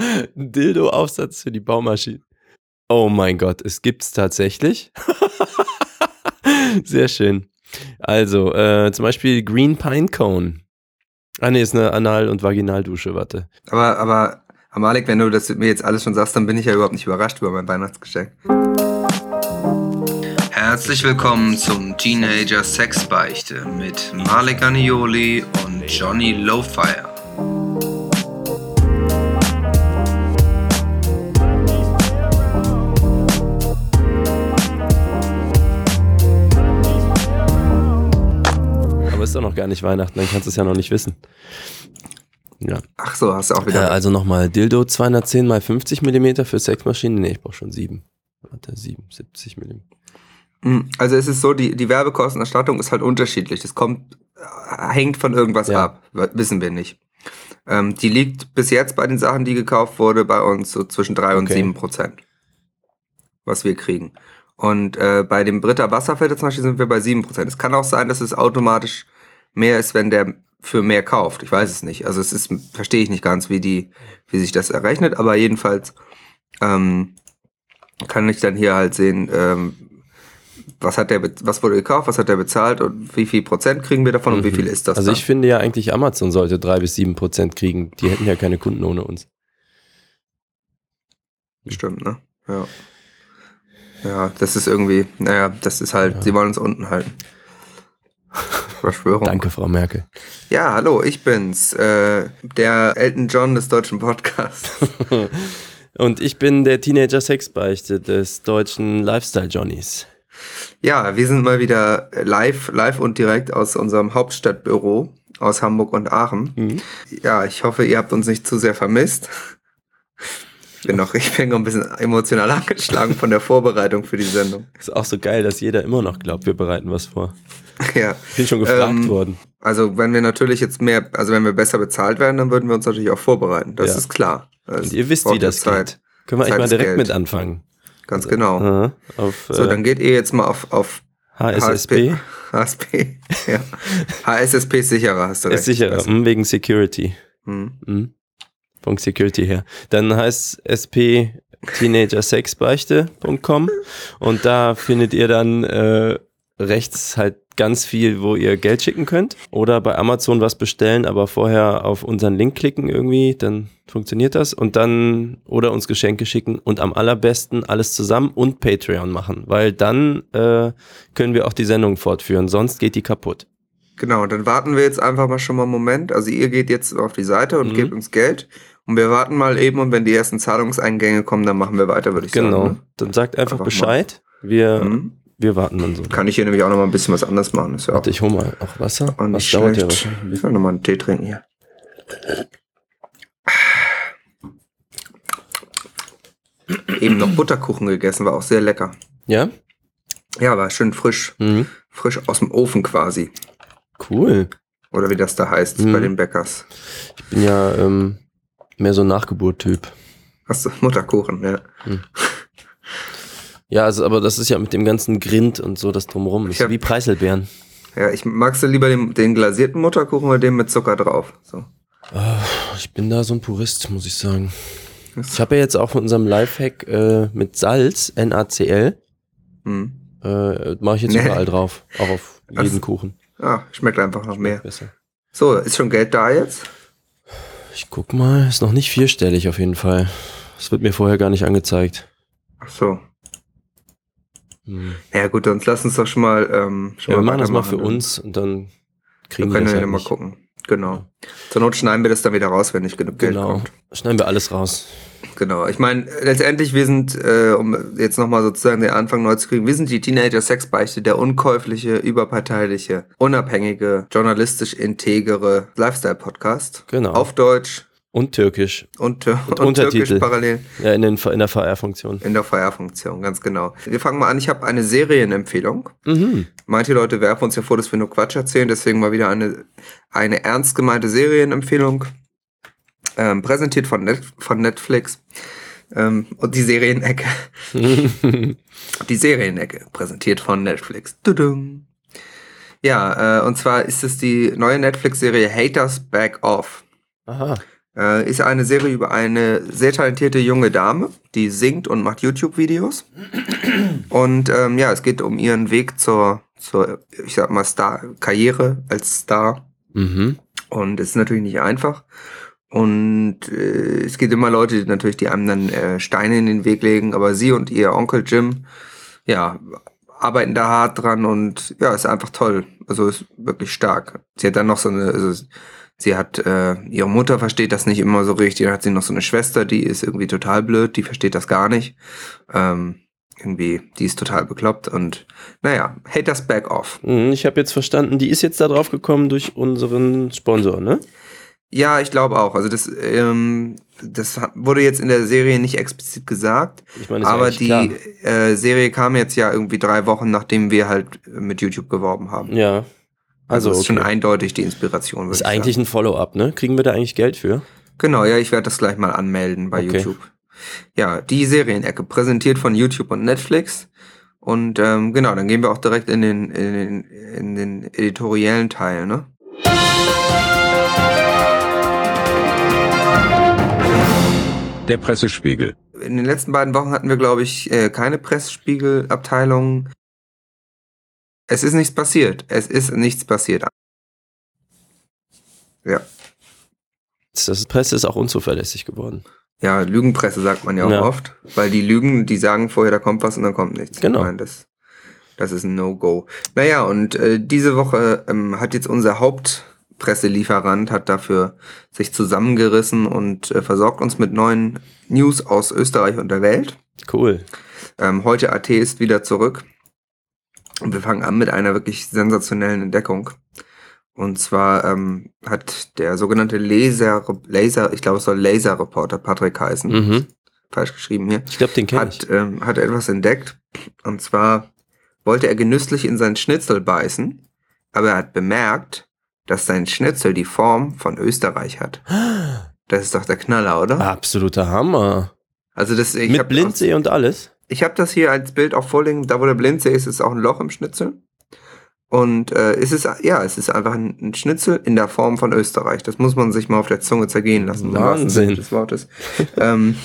Dildo-Aufsatz für die Baumaschine. Oh mein Gott, es gibt's tatsächlich. Sehr schön. Also, äh, zum Beispiel Green Pine Cone. Ah, nee, ist eine Anal- und Vaginaldusche, warte. Aber, aber, Amalek, wenn du das mir jetzt alles schon sagst, dann bin ich ja überhaupt nicht überrascht über mein Weihnachtsgeschenk. Herzlich willkommen zum Teenager Sexbeichte mit Malik Anioli und Johnny Lowfire. Doch noch gar nicht Weihnachten, dann kannst du es ja noch nicht wissen. Ja. Ach so, hast du auch Äh, wieder. also nochmal Dildo 210 mal 50 mm für Sexmaschinen. Nee, ich brauche schon 7. Warte, 7, 70 mm. Also es ist so, die, die Werbekostenerstattung ist halt unterschiedlich. Das kommt, äh, hängt von irgendwas Ja. ab. Wissen wir nicht. Ähm, die liegt bis jetzt bei den Sachen, die gekauft wurde, bei uns so zwischen drei und Okay. sieben Prozent. Was wir kriegen. Und äh, bei dem Britta Wasserfilter zum Beispiel sind wir bei sieben Prozent. Es kann auch sein, dass es automatisch mehr ist, wenn der für mehr kauft. Ich weiß es nicht. Also es ist, verstehe ich nicht ganz, wie die, wie sich das errechnet, aber jedenfalls ähm, kann ich dann hier halt sehen, ähm, was hat der, was wurde gekauft, was hat der bezahlt und wie viel Prozent kriegen wir davon und wie viel ist das Also dann? ich finde ja eigentlich Amazon sollte 3 bis 7 Prozent kriegen. Die hätten ja keine Kunden ohne uns. Stimmt, ne? Ja. Ja, das ist irgendwie, naja, das ist halt, sie wollen uns unten halten. Verschwörung. Danke, Frau Merkel. Ja, hallo, ich bin's, äh, der Elton John des deutschen Podcasts. Und ich bin der Teenager-Sexbeichte des deutschen Lifestyle-Johnnies. Ja, wir sind mal wieder live, live und direkt aus unserem Hauptstadtbüro aus Hamburg und Aachen. Mhm. Ja, ich hoffe, ihr habt uns nicht zu sehr vermisst. Ich bin noch, ich bin noch ein bisschen emotional angeschlagen von der Vorbereitung für die Sendung. Ist auch so geil, dass jeder immer noch glaubt, wir bereiten was vor. Ja. Bin schon gefragt Ähm, worden. Also wenn wir natürlich jetzt mehr, also wenn wir besser bezahlt werden, dann würden wir uns natürlich auch vorbereiten. Das Ja. ist klar. Das Und ihr wisst, wie das Zeit. geht. Können wir Zeit eigentlich mal direkt Geld. mit anfangen. Ganz genau. Aha, auf So, äh, dann geht ihr jetzt mal auf, auf HSSB. HSP. Ja. HSSP ist sicherer, hast du recht. Ist sicherer, Also, hm, wegen Security. hm. Hm. Von Security her. Dann heißt SP teenagersexbeichte.com und da findet ihr dann äh, rechts halt ganz viel, wo ihr Geld schicken könnt oder bei Amazon was bestellen, aber vorher auf unseren Link klicken irgendwie, dann funktioniert das und dann oder uns Geschenke schicken und am allerbesten alles zusammen und Patreon machen, weil dann äh, können wir auch die Sendung fortführen, sonst geht die kaputt. Genau, dann warten wir jetzt einfach mal schon mal einen Moment. Also ihr geht jetzt auf die Seite und Mhm. gebt uns Geld. Und wir warten mal eben und wenn die ersten Zahlungseingänge kommen, dann machen wir weiter, würde ich Genau. sagen. Dann sagt einfach, Einfach mal. Bescheid. Wir, Ne? Mhm. wir warten dann so. Kann ich hier nämlich auch noch mal ein bisschen was anderes machen. Ist ja Warte, ich hol mal auch Wasser. auch Was nicht dauert ja schlecht. wahrscheinlich. Ich will noch mal einen Tee trinken hier. Eben noch Butterkuchen gegessen, war auch sehr lecker. Ja? Ja, war schön frisch. Mhm. Frisch aus dem Ofen quasi. Cool. Oder wie das da heißt Mhm. bei den Bäckers. Ich bin ja ähm, mehr so ein Nachgeburt-Typ. Hast du Mutterkuchen, ja. Ja, also, aber das ist ja mit dem ganzen Grind und so das drumrum. Ist hab- wie Preiselbeeren. Ja, ich magst du lieber den, den glasierten Mutterkuchen oder den mit Zucker drauf? So. Ah, Ich bin da so ein Purist, muss ich sagen. Ich habe ja jetzt auch von unserem Lifehack äh, mit Salz, NaCl, Hm. äh, mache ich jetzt Nee. überall drauf. Auch auf jeden so. Kuchen. Ah, schmeckt einfach noch mehr. Besser. So, ist schon Geld da jetzt? Ich guck mal, ist noch nicht vierstellig auf jeden Fall. Das wird mir vorher gar nicht angezeigt. Ach so. Hm. Ja gut, sonst lass uns doch schon mal ähm, schon Ja, wir mal machen das mal für weitermachen. uns und dann Wir kriegen wir können das ja halt mal nicht. gucken. Genau. Zur Not schneiden wir das dann wieder raus, wenn nicht genug Geld Genau. kommt. Schneiden wir alles raus. Genau. Ich meine, letztendlich, wir sind, äh, um jetzt nochmal sozusagen den Anfang neu zu kriegen, wir sind die Teenager-Sexbeichte, der unkäufliche, überparteiliche, unabhängige, journalistisch integere Lifestyle-Podcast. Genau. Auf Deutsch Und Türkisch. und, und, Und Türkisch Untertitel. parallel Ja, in, den, in der VR-Funktion. in der VR-Funktion, ganz genau. Wir fangen mal an. Ich habe eine Serienempfehlung. Mhm. Manche Leute werfen uns ja vor, dass wir nur Quatsch erzählen, deswegen mal wieder eine, eine ernst gemeinte Serienempfehlung. Ähm, präsentiert von, Net von Netflix. Ähm, und die Serienecke. Die Serienecke, präsentiert von Netflix. Tudum. Ja, äh, und zwar ist es die neue Netflix-Serie Haters Back Off. Aha. Äh, ist eine Serie über eine sehr talentierte junge Dame, die singt und macht YouTube-Videos. Und ähm, ja, es geht um ihren Weg zur, zur ich sag mal, Star Karriere als Star. Mhm. Und es ist natürlich nicht einfach. Und äh, es gibt immer Leute, die natürlich, die einem dann äh, Steine in den Weg legen, aber sie und ihr Onkel Jim, ja, arbeiten da hart dran und ja, ist einfach toll. Also ist wirklich stark. Sie hat dann noch so eine, also sie hat, äh, ihre Mutter versteht das nicht immer so richtig, dann hat sie noch so eine Schwester, die ist irgendwie total blöd, die versteht das gar nicht. Ähm, irgendwie, die ist total bekloppt und naja, haters back off. Mhm, Ich habe jetzt verstanden, die ist jetzt da drauf gekommen durch unseren Sponsor, ne? Ja, ich glaube auch. Also das, ähm, das wurde jetzt in der Serie nicht explizit gesagt, Ich meine, aber die äh, Serie kam jetzt ja irgendwie drei Wochen, nachdem wir halt mit YouTube geworben haben. Ja. Also, Also, ist schon okay. eindeutig die Inspiration. ist ich eigentlich sagen. ein Follow-up, ne? Kriegen wir da eigentlich Geld für? Genau, ja, ich werde das gleich mal anmelden bei Okay. YouTube. Ja, die Serienecke, präsentiert von YouTube und Netflix. Und ähm, genau, dann gehen wir auch direkt in den, in den, in den editoriellen Teil, ne? Der Pressespiegel. In den letzten beiden Wochen hatten wir, glaube ich, äh, keine Pressspiegelabteilung. Es ist nichts passiert. Es ist nichts passiert. Ja. Das Presse ist auch unzuverlässig geworden. Ja, Lügenpresse sagt man ja auch Ja. oft, weil die lügen, die sagen vorher, da kommt was und dann kommt nichts. Genau. Ich meine, das, das ist ein No-Go. Naja, und äh, diese Woche ähm, hat jetzt unser Hauptpresselieferant hat dafür sich zusammengerissen und äh, versorgt uns mit neuen News aus Österreich und der Welt. Cool. Ähm, heute AT ist wieder zurück. Und wir fangen an mit einer wirklich sensationellen Entdeckung. Und zwar ähm, hat der sogenannte Laser, Laser, ich glaube es soll Laserreporter Patrick heißen, Mhm. falsch geschrieben hier, Ich glaube, den kenne ich. hat, ähm, hat etwas entdeckt. Und zwar wollte er genüsslich in sein Schnitzel beißen, aber er hat bemerkt, dass sein Schnitzel die Form von Österreich hat. Das ist doch der Knaller, oder? Absoluter Hammer. Also das, ich Mit Blindsee und alles. Ich habe das hier als Bild auch vorliegen. Da, wo der Blindsee ist, ist auch ein Loch im Schnitzel. Und äh, es ist, ja, es ist einfach ein, ein Schnitzel in der Form von Österreich. Das muss man sich mal auf der Zunge zergehen lassen. Wahnsinn. Des Wortes. ähm,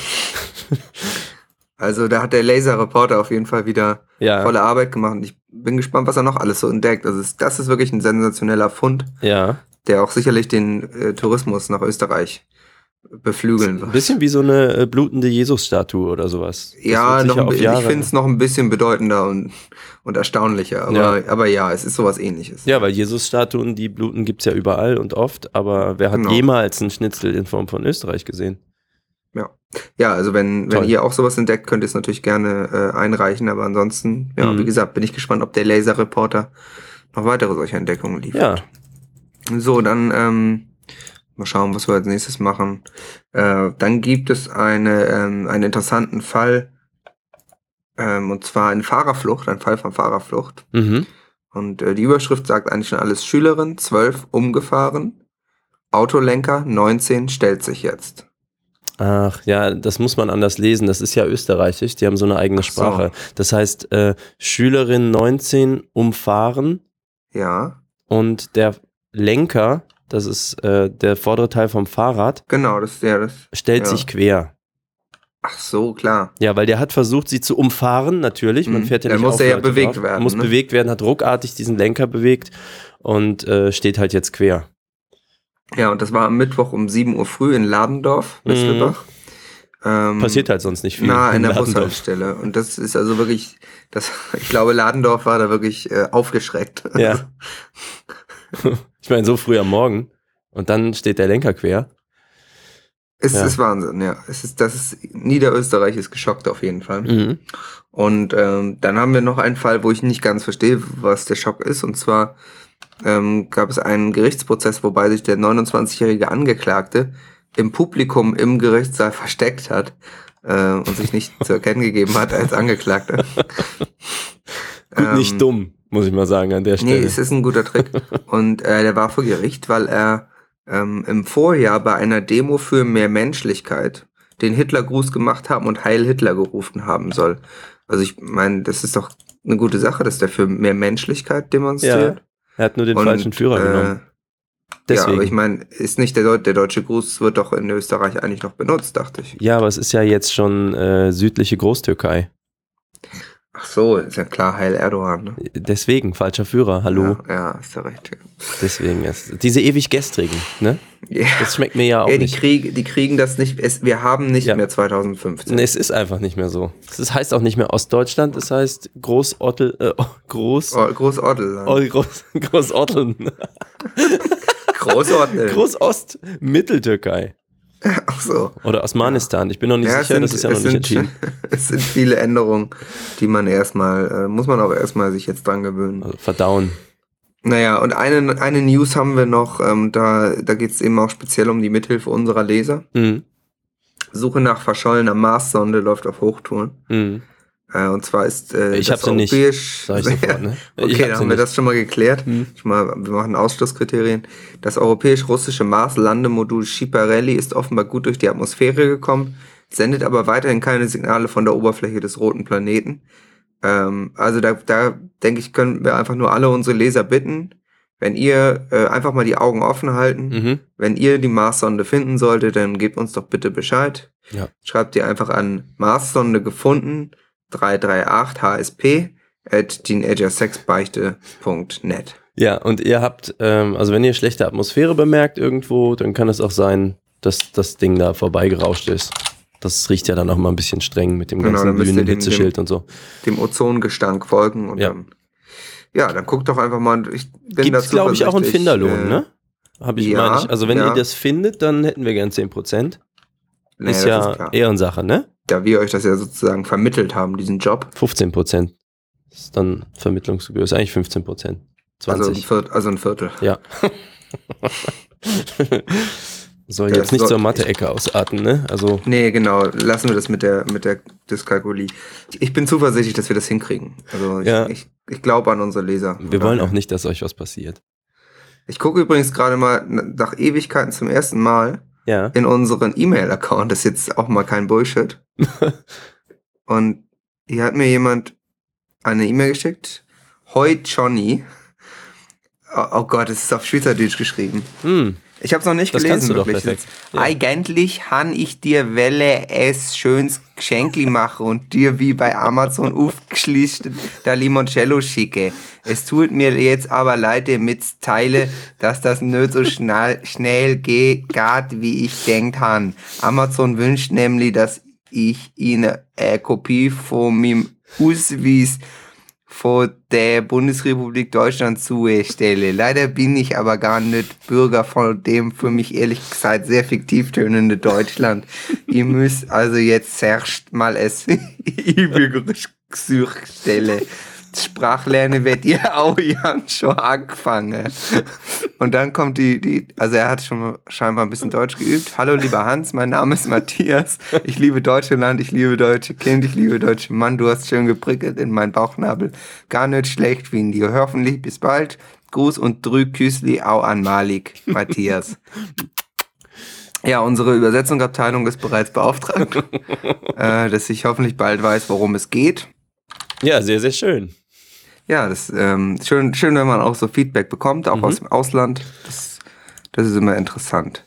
also da hat der Laser-Reporter auf jeden Fall wieder Ja. volle Arbeit gemacht. Und ich bin gespannt, was er noch alles so entdeckt. Also es, das ist wirklich ein sensationeller Fund, Ja. der auch sicherlich den äh, Tourismus nach Österreich beflügeln Ein wird. bisschen wie so eine äh, blutende Jesus-Statue oder sowas. Das Ja, noch ein, ich finde es noch ein bisschen bedeutender und, und erstaunlicher. Aber ja. aber ja, es ist sowas ähnliches. Ja, weil Jesus-Statuen, die bluten gibt's ja überall und oft, aber wer hat Genau. jemals einen Schnitzel in Form von Österreich gesehen? Ja, also wenn, wenn ihr auch sowas entdeckt, könnt ihr es natürlich gerne äh, einreichen. Aber ansonsten, ja, Mhm. wie gesagt, bin ich gespannt, ob der Laser-Reporter noch weitere solche Entdeckungen liefert. Ja. So, dann ähm, mal schauen, was wir als nächstes machen. Äh, dann gibt es eine, ähm, einen interessanten Fall, ähm, und zwar eine Fahrerflucht, ein Fall von Fahrerflucht. Mhm. Und äh, die Überschrift sagt eigentlich schon alles. Schülerin 12 umgefahren, Autolenker 19 stellt sich jetzt. Ach ja, das muss man anders lesen. Das ist ja österreichisch. Die haben so eine eigene so. Sprache. Das heißt, äh, Schülerin 19 umfahren Ja, und der Lenker, das ist äh, der vordere Teil vom Fahrrad, genau, das ist ja das. stellt Ja. sich quer. Ach so, klar. Ja, weil der hat versucht, sie zu umfahren, natürlich. Man Mhm. fährt ja Dann nicht muss auf er ja bewegt drauf. werden, Muss ne? bewegt werden, hat ruckartig diesen Lenker bewegt und äh, steht halt jetzt quer. Ja, und das war am Mittwoch um 7 Uhr früh in Ladendorf, Mistelbach. Ähm, Mhm. Passiert halt sonst nicht viel. Na, in in der Ladendorf. Bushaltestelle. Und das ist also wirklich, das, ich glaube, Ladendorf war da wirklich äh, aufgeschreckt. Ja. ich meine, so früh am Morgen. Und dann steht der Lenker quer. Es Ja. ist Wahnsinn, ja. Es ist, das ist, Niederösterreich ist geschockt auf jeden Fall. Mhm. Und ähm, dann haben wir noch einen Fall, wo ich nicht ganz verstehe, was der Schock ist. Und zwar ähm, gab es einen Gerichtsprozess, wobei sich der 29-jährige Angeklagte im Publikum im Gerichtssaal versteckt hat äh, und sich nicht zu erkennen gegeben hat als Angeklagter. Gut, Ähm, nicht dumm, muss ich mal sagen, an der Nee, Stelle. es ist ein guter Trick. Und äh, der war vor Gericht, weil er ähm, im Vorjahr bei einer Demo für mehr Menschlichkeit den Hitlergruß gemacht haben und Heil Hitler gerufen haben soll. Also ich meine, das ist doch eine gute Sache, dass der für mehr Menschlichkeit demonstriert. Er hat nur den Und, falschen Führer äh, genommen. Deswegen. Ja, aber ich meine, ist nicht der, Deu der deutsche Gruß wird doch in Österreich eigentlich noch benutzt, dachte ich. Ja, aber es ist ja jetzt schon äh, südliche Großtürkei. Ach so, ist ja klar, Heil Erdogan, ne? Deswegen, falscher Führer, hallo. Ja, ja ist ja recht. Ja. Deswegen ist diese ewig gestrigen, ne? Ja. Das schmeckt mir ja auch Ja, die, nicht. Krieg, die kriegen das nicht, es, wir haben nicht Ja. mehr 2015. Nee, es ist einfach nicht mehr so. Das heißt auch nicht mehr Ostdeutschland, es heißt Großottel, äh, Groß, Oh, Großortel. oh, Groß, Großotteln, Großortel. Großost, Mitteltürkei Ach so. oder Osmanistan. Ich bin noch nicht Ja, sicher, sind, das ist ja noch es nicht sind, entschieden. es sind viele Änderungen, die man erstmal, äh, muss man auch erstmal sich jetzt dran gewöhnen. Also verdauen. Naja, und eine, eine News haben wir noch, ähm, da, da geht es eben auch speziell um die Mithilfe unserer Leser. Mhm. Suche nach verschollener Marssonde läuft auf Hochtouren. Mhm. Äh, und zwar ist äh, Ich das sie nicht, europäisch- Sag ich sofort, ne? Ich Okay, hab dann haben wir nicht. das schon mal geklärt. Hm. Schon mal, wir machen Ausschlusskriterien. Das europäisch-russische Mars-Landemodul Schiparelli ist offenbar gut durch die Atmosphäre gekommen, sendet aber weiterhin keine Signale von der Oberfläche des roten Planeten. Ähm, also da, da denke ich, können wir einfach nur alle unsere Leser bitten, wenn ihr äh, einfach mal die Augen offen halten. Mhm. Wenn ihr die Marssonde finden solltet, dann gebt uns doch bitte Bescheid. Ja. Schreibt ihr einfach an Marssonde gefunden 338 HSP at teenagersexbeichte.net. Ja, und ihr habt, ähm, also wenn ihr schlechte Atmosphäre bemerkt irgendwo, dann kann es auch sein, dass das Ding da vorbeigerauscht ist. Das riecht ja dann auch mal ein bisschen streng mit dem Genau, ganzen glühenden dem- Hitzeschild und so. Dem Ozongestank folgen und Ja. dann. Ja, dann guckt doch einfach mal. Ich bin Gibt es, dazu glaube ich, auch einen Finderlohn, äh, ne? Hab ich, ja, meine ich. Also wenn ja. ihr das findet, dann hätten wir gern 10%. Nee, ist ja klar. Ehrensache, ne? Da wir euch das ja sozusagen vermittelt haben, diesen Job. 15%. Das ist dann Vermittlungsgebühr. Ist eigentlich 15%. Also ein, 20. Viertel, also ein Viertel. ja. Soll Das jetzt nicht soll- zur Mathe-Ecke ausarten, ne? Also, Nee, genau. Lassen wir das mit der, mit der Dyskalkulie. Ich bin zuversichtlich, dass wir das hinkriegen. Also ich, Ja. ich, ich glaube an unsere Leser. wir wollen auch nicht, dass euch was passiert. Ich gucke übrigens gerade mal nach Ewigkeiten zum ersten Mal Ja. in unseren E-Mail-Account. Das ist jetzt auch mal kein Bullshit. Und hier hat mir jemand eine E-Mail geschickt. Hoi Johnny. Oh, oh Gott, es ist auf Schweizerdeutsch geschrieben. Hm, Ich habe es noch nicht das gelesen. kannst du doch perfekt. Ja. Eigentlich han ich dir Welle es schöns Geschenkli mache und dir wie bei Amazon aufgeschließt da Limoncello schicke. Es tut mir jetzt aber leid, dir mitteile, dass das nicht so schnell, schnell geht, geht, wie ich denkt han. Amazon wünscht nämlich, dass ich ihnen eine Kopie von meinem Ausweis von der Bundesrepublik Deutschland zustelle. Leider bin ich aber gar nicht Bürger von dem für mich ehrlich gesagt sehr fiktiv tönende Deutschland. Ihr müsst also jetzt erst mal es stelle. Sprachlernen wird ihr auch ja schon angefangen. Und dann kommt die, die, also er hat schon scheinbar ein bisschen Deutsch geübt. Hallo lieber Hans, mein Name ist Matthias. Ich liebe Deutschland, ich liebe deutsche Kind, ich liebe deutsche Mann. Du hast schön geprickelt in meinen Bauchnabel. Gar nicht schlecht wie in dir. Hoffentlich bis bald. Gruß und drück Küsli auch an Malik, Matthias. Ja, unsere Übersetzungsabteilung ist bereits beauftragt, äh, dass ich hoffentlich bald weiß, worum es geht. Ja, sehr, sehr schön. Ja, das ähm, schön, schön, wenn man auch so Feedback bekommt, auch Mhm. aus dem Ausland. Das, das ist immer interessant.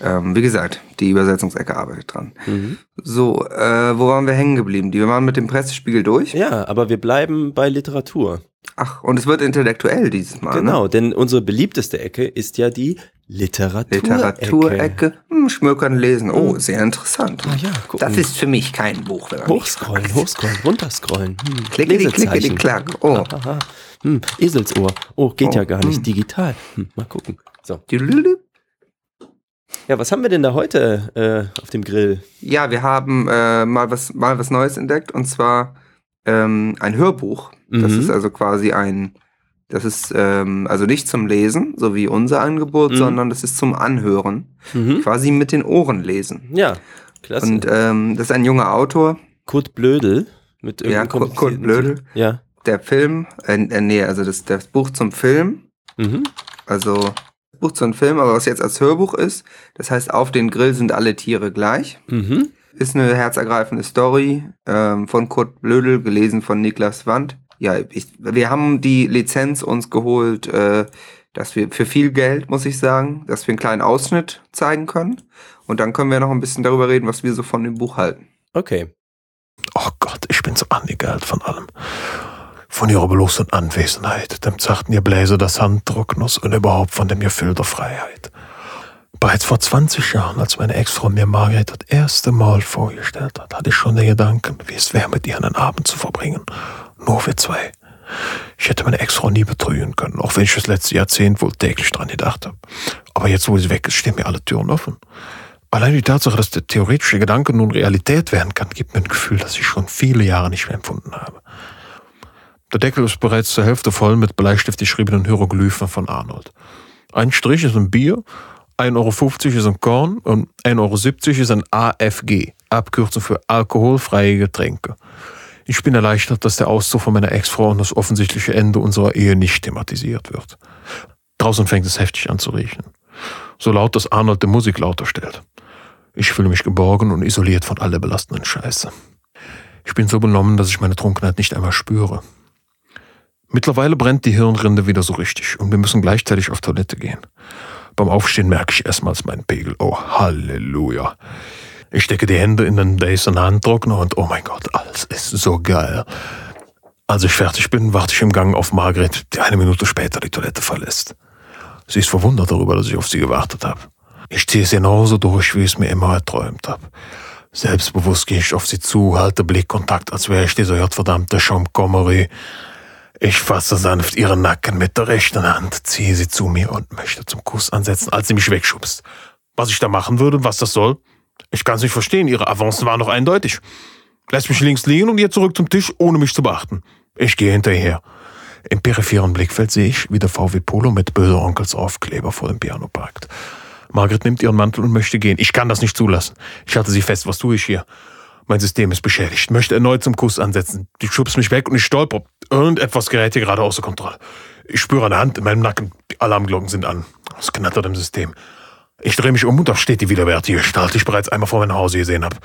Ähm, wie gesagt, die Übersetzungsecke arbeitet dran. Mhm. So, äh, wo waren wir hängen geblieben? Die, wir waren mit dem Pressespiegel durch. Ja, aber wir bleiben bei Literatur. Ach, und es wird intellektuell dieses Mal. Genau, Ne? denn unsere beliebteste Ecke ist ja die Literatur. Literaturecke. Hm, Schmökern lesen. Oh, sehr interessant. Ah ja, gucken. Das ist für mich kein Buch. wenn man Hochscrollen, hochscrollen, runterscrollen. Hm, Klickety, klickety, Lesezeichen. klack. Oh. Aha. Hm, Eselsohr. Oh, geht Oh, ja gar nicht. hm. Digital. Hm, mal gucken. So. Ja, was haben wir denn da heute äh, auf dem Grill? Ja, wir haben äh, mal, was, mal was Neues entdeckt und zwar ähm, ein Hörbuch. Das Mhm. ist also quasi ein, das ist ähm, also nicht zum Lesen, so wie unser Angebot, Mhm. sondern das ist zum Anhören. Mhm. Quasi mit den Ohren lesen. Ja, klasse. Und ähm, das ist ein junger Autor. Kurt Blödel mit Ja, Kurt- Kurt Blödel. Ja. Der Film, äh, äh, nee, also das, das Buch zum Film, Mhm. also Buch zum Film, aber was jetzt als Hörbuch ist, das heißt, auf den Grill sind alle Tiere gleich. Mhm. Ist eine herzergreifende Story ähm, von Kurt Blödel, gelesen von Niklas Wandt. Ja, ich, wir haben die Lizenz uns geholt, äh, dass wir für viel Geld, muss ich sagen, dass wir einen kleinen Ausschnitt zeigen können. Und dann können wir noch ein bisschen darüber reden, was wir so von dem Buch halten. Okay. Oh Gott, ich bin so angegeilt von allem. Von ihrer bloßen Anwesenheit, dem zarten ihr Bläser des Handdruckners und überhaupt von dem Gefühl der Freiheit. Bereits vor 20 Jahren, als meine Ex-Frau mir Margret das erste Mal vorgestellt hat, hatte ich schon den Gedanken, wie es wäre, mit ihr einen Abend zu verbringen. Nur wir zwei. Ich hätte meine Ex-Frau nie betrügen können, auch wenn ich das letzte Jahrzehnt wohl täglich dran gedacht habe. Aber jetzt, wo sie weg ist, stehen mir alle Türen offen. Allein die Tatsache, dass der theoretische Gedanke nun Realität werden kann, gibt mir ein Gefühl, das ich schon viele Jahre nicht mehr empfunden habe. Der Deckel ist bereits zur Hälfte voll mit Bleistift geschriebenen Hieroglyphen von Arnold. Ein Strich ist ein Bier, 1,50 Euro ist ein Korn und 1,70 Euro ist ein AFG, Abkürzung für alkoholfreie Getränke. Ich bin erleichtert, dass der Auszug von meiner Ex-Frau und das offensichtliche Ende unserer Ehe nicht thematisiert wird. Draußen fängt es heftig an zu riechen. So laut, dass Arnold die Musik lauter stellt. Ich fühle mich geborgen und isoliert von aller belastenden Scheiße. Ich bin so benommen, dass ich meine Trunkenheit nicht einmal spüre. Mittlerweile brennt die Hirnrinde wieder so richtig und wir müssen gleichzeitig auf Toilette gehen. Beim Aufstehen merke ich erstmals meinen Pegel. Oh, Halleluja. Ich stecke die Hände in den Dyson Handtrockner und oh mein Gott, alles ist so geil. Als ich fertig bin, warte ich im Gang auf Margret, die eine Minute später die Toilette verlässt. Sie ist verwundert darüber, dass ich auf sie gewartet habe. Ich ziehe es genauso durch, wie ich es mir immer erträumt habe. Selbstbewusst gehe ich auf sie zu, halte Blickkontakt, als wäre ich dieser verdammte Champ-Commery. Ich fasse sanft ihren Nacken mit der rechten Hand, ziehe sie zu mir und möchte zum Kuss ansetzen, als sie mich wegschubst. Was ich da machen würde, was das soll? Ich kann es nicht verstehen, ihre Avancen waren noch eindeutig. Lässt mich links liegen und geht zurück zum Tisch, ohne mich zu beachten. Ich gehe hinterher. Im peripheren Blickfeld sehe ich, wie der VW Polo mit böser Onkels Aufkleber vor dem Piano parkt. Margret nimmt ihren Mantel und möchte gehen. Ich kann das nicht zulassen. Ich halte sie fest. Was tue ich hier? Mein System ist beschädigt. Möchte erneut zum Kuss ansetzen. Die schubst mich weg und ich stolper. Irgendetwas gerät hier gerade außer Kontrolle. Ich spüre eine Hand in meinem Nacken. Die Alarmglocken sind an. Es knattert im System. Ich drehe mich um und da steht die widerwärtige Gestalt, die ich bereits einmal vor meinem Hause gesehen habe.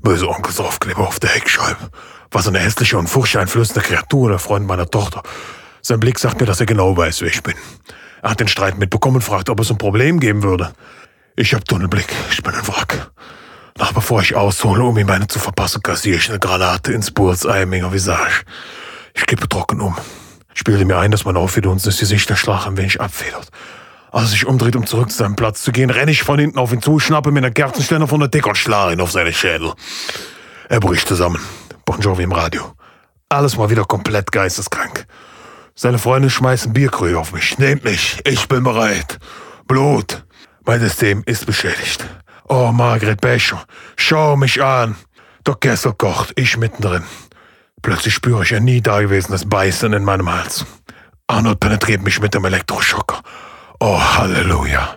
Böse Onkels Aufkleber auf der Heckscheibe. Was eine hässliche und furchteinflößende Kreatur, der Freund meiner Tochter. Sein Blick sagt mir, dass er genau weiß, wer ich bin. Er hat den Streit mitbekommen und fragt, ob es ein Problem geben würde. Ich hab Tunnelblick. Ich bin ein Wrack. Noch bevor ich aushole, um ihm meine zu verpassen, kassiere ich eine Granate ins Bullseye meiner Visage. Ich kippe trocken um. Ich bilde mir ein, dass mein aufgedunsenes Gesicht der Schlag ein wenig abfedert. Als er sich umdreht, um zurück zu seinem Platz zu gehen, renne ich von hinten auf ihn zu, schnappe mir eine Kerzenständer von der Decke und schlage ihn auf seine Schädel. Er bricht zusammen. Bon Jovi im Radio. Alles mal wieder komplett geisteskrank. Seine Freunde schmeißen Bierkrüge auf mich. Nehmt mich, ich bin bereit. Blut. Mein System ist beschädigt. Oh, Margret Becher, schau mich an. Der Kessel kocht, ich mittendrin. Plötzlich spüre ich ein nie dagewesenes Beißen in meinem Hals. Arnold penetriert mich mit dem Elektroschocker. Oh, Halleluja.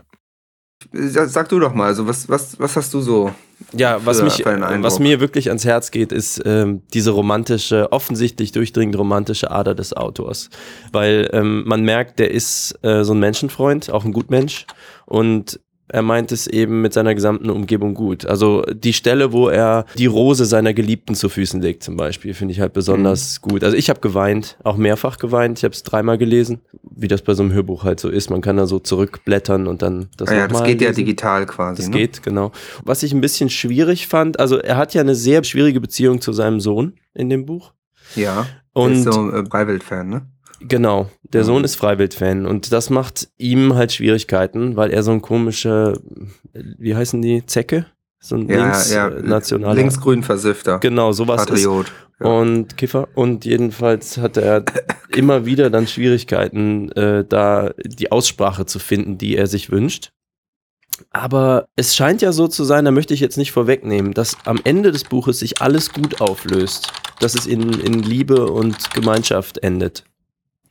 Sag du doch mal, also was, was, was hast du so? Ja, was, für- mich, für was mir wirklich ans Herz geht, ist ähm, diese romantische, offensichtlich durchdringend romantische Ader des Autors. Weil ähm, man merkt, der ist äh, so ein Menschenfreund, auch ein Gutmensch. Und er meint es eben mit seiner gesamten Umgebung gut. Also die Stelle, wo er die Rose seiner Geliebten zu Füßen legt, zum Beispiel, finde ich halt besonders Mhm. gut. Also ich habe geweint, auch mehrfach geweint. Ich habe es dreimal gelesen, wie das bei so einem Hörbuch halt so ist. Man kann da so zurückblättern und dann das Ah ja, das nochmal geht ja lesen. digital quasi. Das ne? geht, genau. Was ich ein bisschen schwierig fand, also er hat ja eine sehr schwierige Beziehung zu seinem Sohn in dem Buch. Ja. Und ist so äh, Freiwild-Fan, ne? Genau, der Ja. Sohn ist Freiwild-Fan und das macht ihm halt Schwierigkeiten, weil er so ein komischer, wie heißen die, Zecke? So ein Ja, links ja. äh, nationaler. Linksgrün Versifter. Genau, sowas ist. Patriot. Ja. Und Kiffer. Und jedenfalls hatte er immer wieder dann Schwierigkeiten, äh, da die Aussprache zu finden, die er sich wünscht. Aber es scheint ja so zu sein, da möchte ich jetzt nicht vorwegnehmen, dass am Ende des Buches sich alles gut auflöst. Dass es in, in Liebe und Gemeinschaft endet.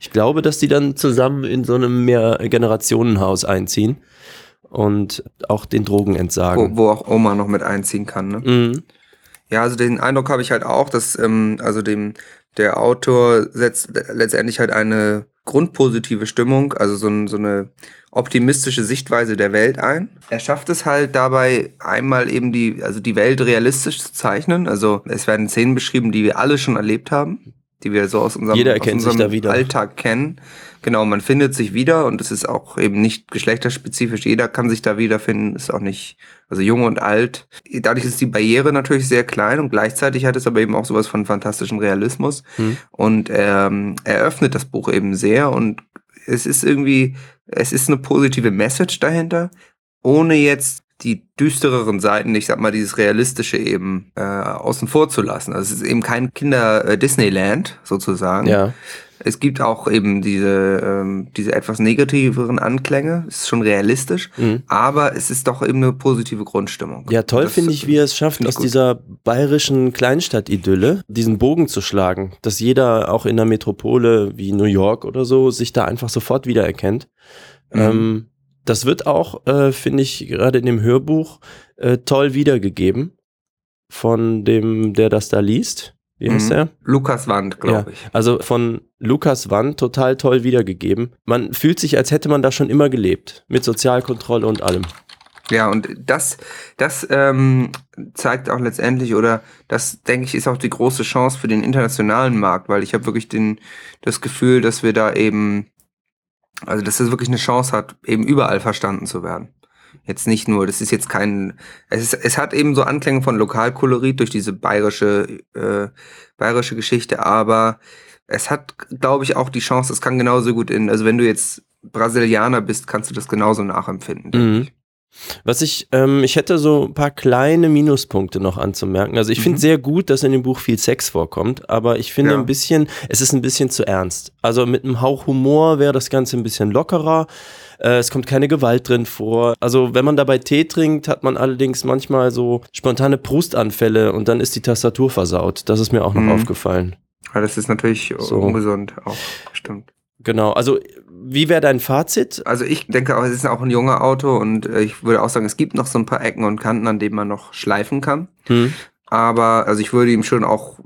Ich glaube, dass die dann zusammen in so einem Mehrgenerationenhaus einziehen und auch den Drogen wo, entsagen. wo auch Oma noch mit einziehen kann, ne? Mhm. Ja, also den Eindruck habe ich halt auch, dass ähm, also dem der Autor setzt letztendlich halt eine grundpositive Stimmung, also so, ein, so eine optimistische Sichtweise der Welt ein. Er schafft es halt dabei einmal eben die also die Welt realistisch zu zeichnen. Also es werden Szenen beschrieben, die wir alle schon erlebt haben, die wir so aus unserem, Jeder aus erkennt sich unserem da wieder. Alltag kennen. Genau, man findet sich wieder und es ist auch eben nicht geschlechterspezifisch. Jeder kann sich da wiederfinden, ist auch nicht, also jung und alt. Dadurch ist die Barriere natürlich sehr klein und gleichzeitig hat es aber eben auch sowas von fantastischem Realismus. Hm. Und ähm, eröffnet das Buch eben sehr und es ist irgendwie, es ist eine positive Message dahinter, ohne jetzt die düstereren Seiten, ich sag mal, dieses Realistische eben äh, außen vor zu lassen. Also es ist eben kein Kinder-Disneyland sozusagen. Ja. Es gibt auch eben diese, ähm, diese etwas negativeren Anklänge. Es ist schon realistisch, Mhm. aber es ist doch eben eine positive Grundstimmung. Ja, toll finde ich, wie er es schafft, aus gut. dieser bayerischen Kleinstadt-Idylle diesen Bogen zu schlagen, dass jeder auch in einer Metropole wie New York oder so sich da einfach sofort wiedererkennt. Mhm. Ähm, das wird auch, äh, finde ich, gerade in dem Hörbuch äh, toll wiedergegeben von dem, der das da liest. Wie heißt Mhm. er? Lukas Wand, glaube ich. Also von Lukas Wand total toll wiedergegeben. Man fühlt sich, als hätte man da schon immer gelebt. Mit Sozialkontrolle und allem. Ja, und das, das ähm, zeigt auch letztendlich, oder das, denke ich, ist auch die große Chance für den internationalen Markt, weil ich habe wirklich den, das Gefühl, dass wir da eben, also dass es wirklich eine Chance hat, eben überall verstanden zu werden. Jetzt nicht nur, das ist jetzt kein, es, ist, es hat eben so Anklänge von Lokalkolorit durch diese bayerische, äh, bayerische Geschichte, aber es hat, glaube ich, auch die Chance, es kann genauso gut in, also wenn du jetzt Brasilianer bist, kannst du das genauso nachempfinden. denke Mhm. Was ich, ähm, ich hätte so ein paar kleine Minuspunkte noch anzumerken. Also ich finde Mhm. sehr gut, dass in dem Buch viel Sex vorkommt, aber ich finde Ja. ein bisschen, es ist ein bisschen zu ernst. Also mit einem Hauch Humor wäre das Ganze ein bisschen lockerer. Äh, es kommt keine Gewalt drin vor. Also wenn man dabei Tee trinkt, hat man allerdings manchmal so spontane Prustanfälle und dann ist die Tastatur versaut. Das ist mir auch noch Mhm. aufgefallen. Ja, das ist natürlich So. ungesund auch, stimmt. Genau. Also wie wäre dein Fazit? Also ich denke auch, es ist auch ein junger Auto und äh, ich würde auch sagen, es gibt noch so ein paar Ecken und Kanten, an denen man noch schleifen kann. Hm? Aber also ich würde ihm schon auch,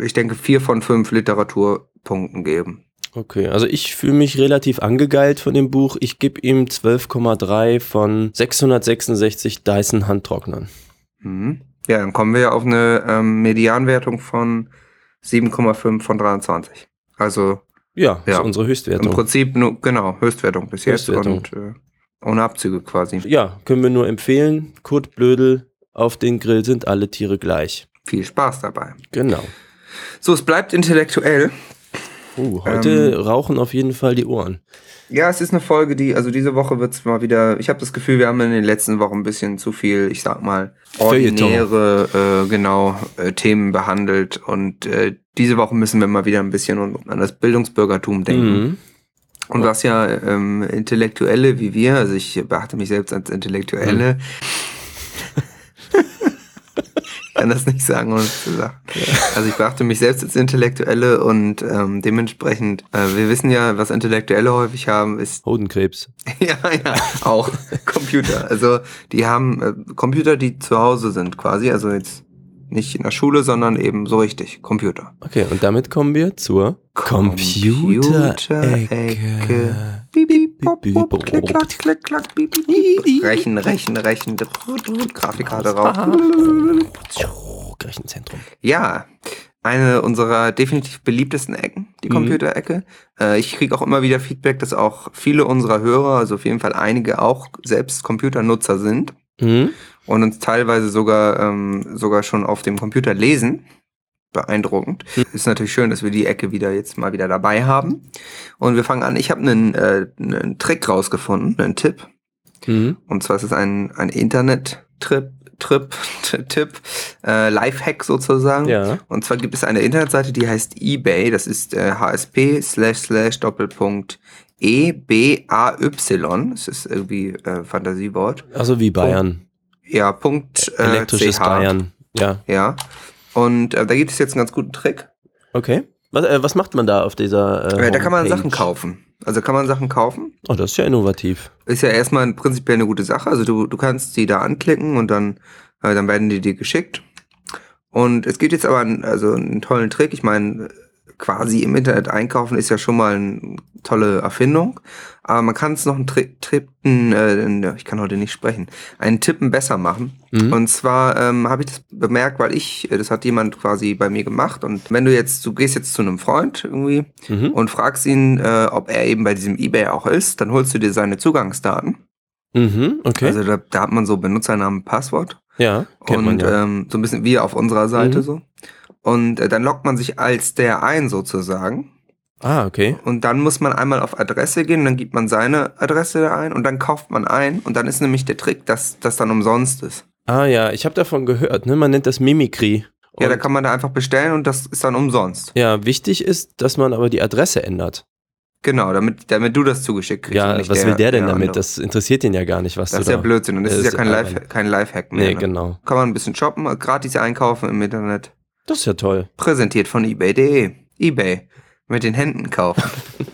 ich denke, vier von fünf Literaturpunkten geben. Okay, also ich fühle mich relativ angegeilt von dem Buch. Ich gebe ihm 12,3 von 666 Dyson Handtrocknern. Mhm. Ja, dann kommen wir ja auf eine ähm, Medianwertung von 7,5 von 23. Also Ja, Ja. ist unsere im Höchstwertung. Prinzip nur, genau, Höchstwertung bis jetzt Höchstwertung. und äh, ohne Abzüge quasi. Ja, können wir nur empfehlen. Kurt Blödel, auf den Grill sind alle Tiere gleich. Viel Spaß dabei. Genau. So, es bleibt intellektuell. Uh, heute Ähm. rauchen auf jeden Fall die Ohren. Ja, es ist eine Folge, die, also diese Woche wird's mal wieder, ich habe das Gefühl, wir haben in den letzten Wochen ein bisschen zu viel, ich sag mal, ordinäre, äh, genau, äh, Themen behandelt und äh, diese Woche müssen wir mal wieder ein bisschen an, an das Bildungsbürgertum denken. Mhm. Und was ja ähm, Intellektuelle wie wir, also ich beachte mich selbst als Intellektuelle, Mhm. ich kann das nicht sagen, ohne es zu sagen. Also ich beachte mich selbst als Intellektuelle und ähm, dementsprechend, äh, wir wissen ja, was Intellektuelle häufig haben, ist Hodenkrebs. ja, ja, auch Computer. Also die haben äh, Computer, die zu Hause sind quasi, also jetzt nicht in der Schule, sondern eben so richtig, Computer. Okay, und damit kommen wir zur Computerecke. Computerecke. Piep, klick, klack, klick, klack. Rechen, rechen, rechen, Grafikkarte rauf. Rechenzentrum. Ja, eine unserer definitiv beliebtesten Ecken, die Mhm. Computerecke. Äh, ich kriege auch immer wieder Feedback, dass auch viele unserer Hörer, also auf jeden Fall einige auch selbst Computernutzer sind Mhm. und uns teilweise sogar, ähm, sogar schon auf dem Computer lesen. Beeindruckend. Ist natürlich schön, dass wir die Ecke wieder jetzt mal wieder dabei haben. Und wir fangen an. Ich habe einen, äh, einen Trick rausgefunden, einen Tipp. Mhm. Und zwar ist es ein, ein Internet-Trip, Trip, Tipp, äh, Lifehack sozusagen. Ja. Und zwar gibt es eine Internetseite, die heißt eBay. Das ist äh, hsp slash slash Doppelpunkt e b a y. Das ist irgendwie äh, Fantasiewort. Also wie Bayern. Ja, Punkt äh, Elektrisches ch. Bayern. Ja. Ja. Und äh, da gibt es jetzt einen ganz guten Trick. Okay. Was, äh, was macht man da auf dieser äh, Äh, da kann man? Sachen kaufen. Also kann man Sachen kaufen. Oh, das ist ja innovativ. Ist ja erstmal prinzipiell eine gute Sache. Also du, du kannst die da anklicken und dann, äh, dann werden die dir geschickt. Und es gibt jetzt aber einen, also einen tollen Trick. Ich meine, quasi im Internet einkaufen ist ja schon mal eine tolle Erfindung. Aber man kann es noch einen Tri Tippen, äh, ich kann heute nicht sprechen, einen Tippen besser machen. Mhm. Und zwar ähm, habe ich das bemerkt, weil ich, äh, das hat jemand quasi bei mir gemacht. Und wenn du jetzt, du gehst jetzt zu einem Freund irgendwie Mhm. und fragst ihn, äh, ob er eben bei diesem Ebay auch ist, dann holst du dir seine Zugangsdaten. Mhm, okay. Also da, da hat man so Benutzernamen, Passwort. ja, kennt und man ja. ähm, so ein bisschen wie auf unserer Seite Mhm. so. Und äh, dann loggt man sich als der ein sozusagen. ah, okay. Und dann muss man einmal auf Adresse gehen, dann gibt man seine Adresse da ein und dann kauft man ein. Und dann ist nämlich der Trick, dass das dann umsonst ist. Ah ja, ich habe davon gehört, ne? Man nennt das Mimikry. ja, da Und- kann man da einfach bestellen und das ist dann umsonst. ja, wichtig ist, dass man aber die Adresse ändert. Genau, damit, damit du das zugeschickt kriegst. und Ja, nicht was will der denn damit? andere. Das interessiert ihn ja gar nicht, was das ist ja da. Blödsinn. Und das Das ist ja ist kein. Life, kein Lifehack mehr. Nee, ne? genau. Kann man ein bisschen shoppen, gratis einkaufen im Internet. Das ist ja toll. Präsentiert von ebay.de. Ebay. Mit den Händen kaufen.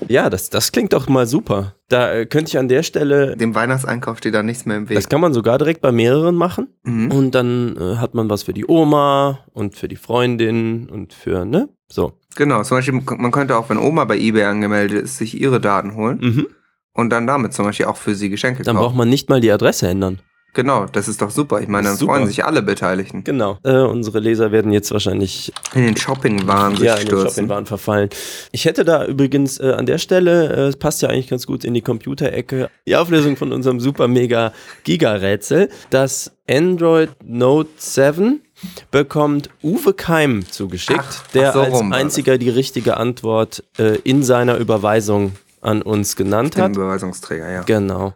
Ja, das, das klingt doch mal super. Da äh, könnte ich an der Stelle, Dem Weihnachtseinkauf steht da nichts mehr im Weg. das kann man sogar direkt bei mehreren machen. Mhm. Und dann äh, hat man was für die Oma und für die Freundin und für, ne? So. Genau, zum Beispiel, man könnte auch, wenn Oma bei eBay angemeldet ist, sich ihre Daten holen Mhm. und dann damit zum Beispiel auch für sie Geschenke Dann braucht kaufen. man nicht mal die Adresse ändern. Genau, das ist doch super. Ich meine, dann super. freuen sich alle Beteiligten. Genau. Äh, unsere Leser werden jetzt wahrscheinlich In den Shopping-Wahn ja, in den stürzen. Shopping-Waren verfallen. Ich hätte da übrigens äh, an der Stelle, äh, es passt ja eigentlich ganz gut in die Computerecke, die Auflösung von unserem super mega Giga-Rätsel. Das Android Note 7 bekommt Uwe Keim zugeschickt, Ach, der ach so als rum einziger die richtige Antwort äh, in seiner Überweisung an uns genannt hat. Überweisungsträger, ja. Genau.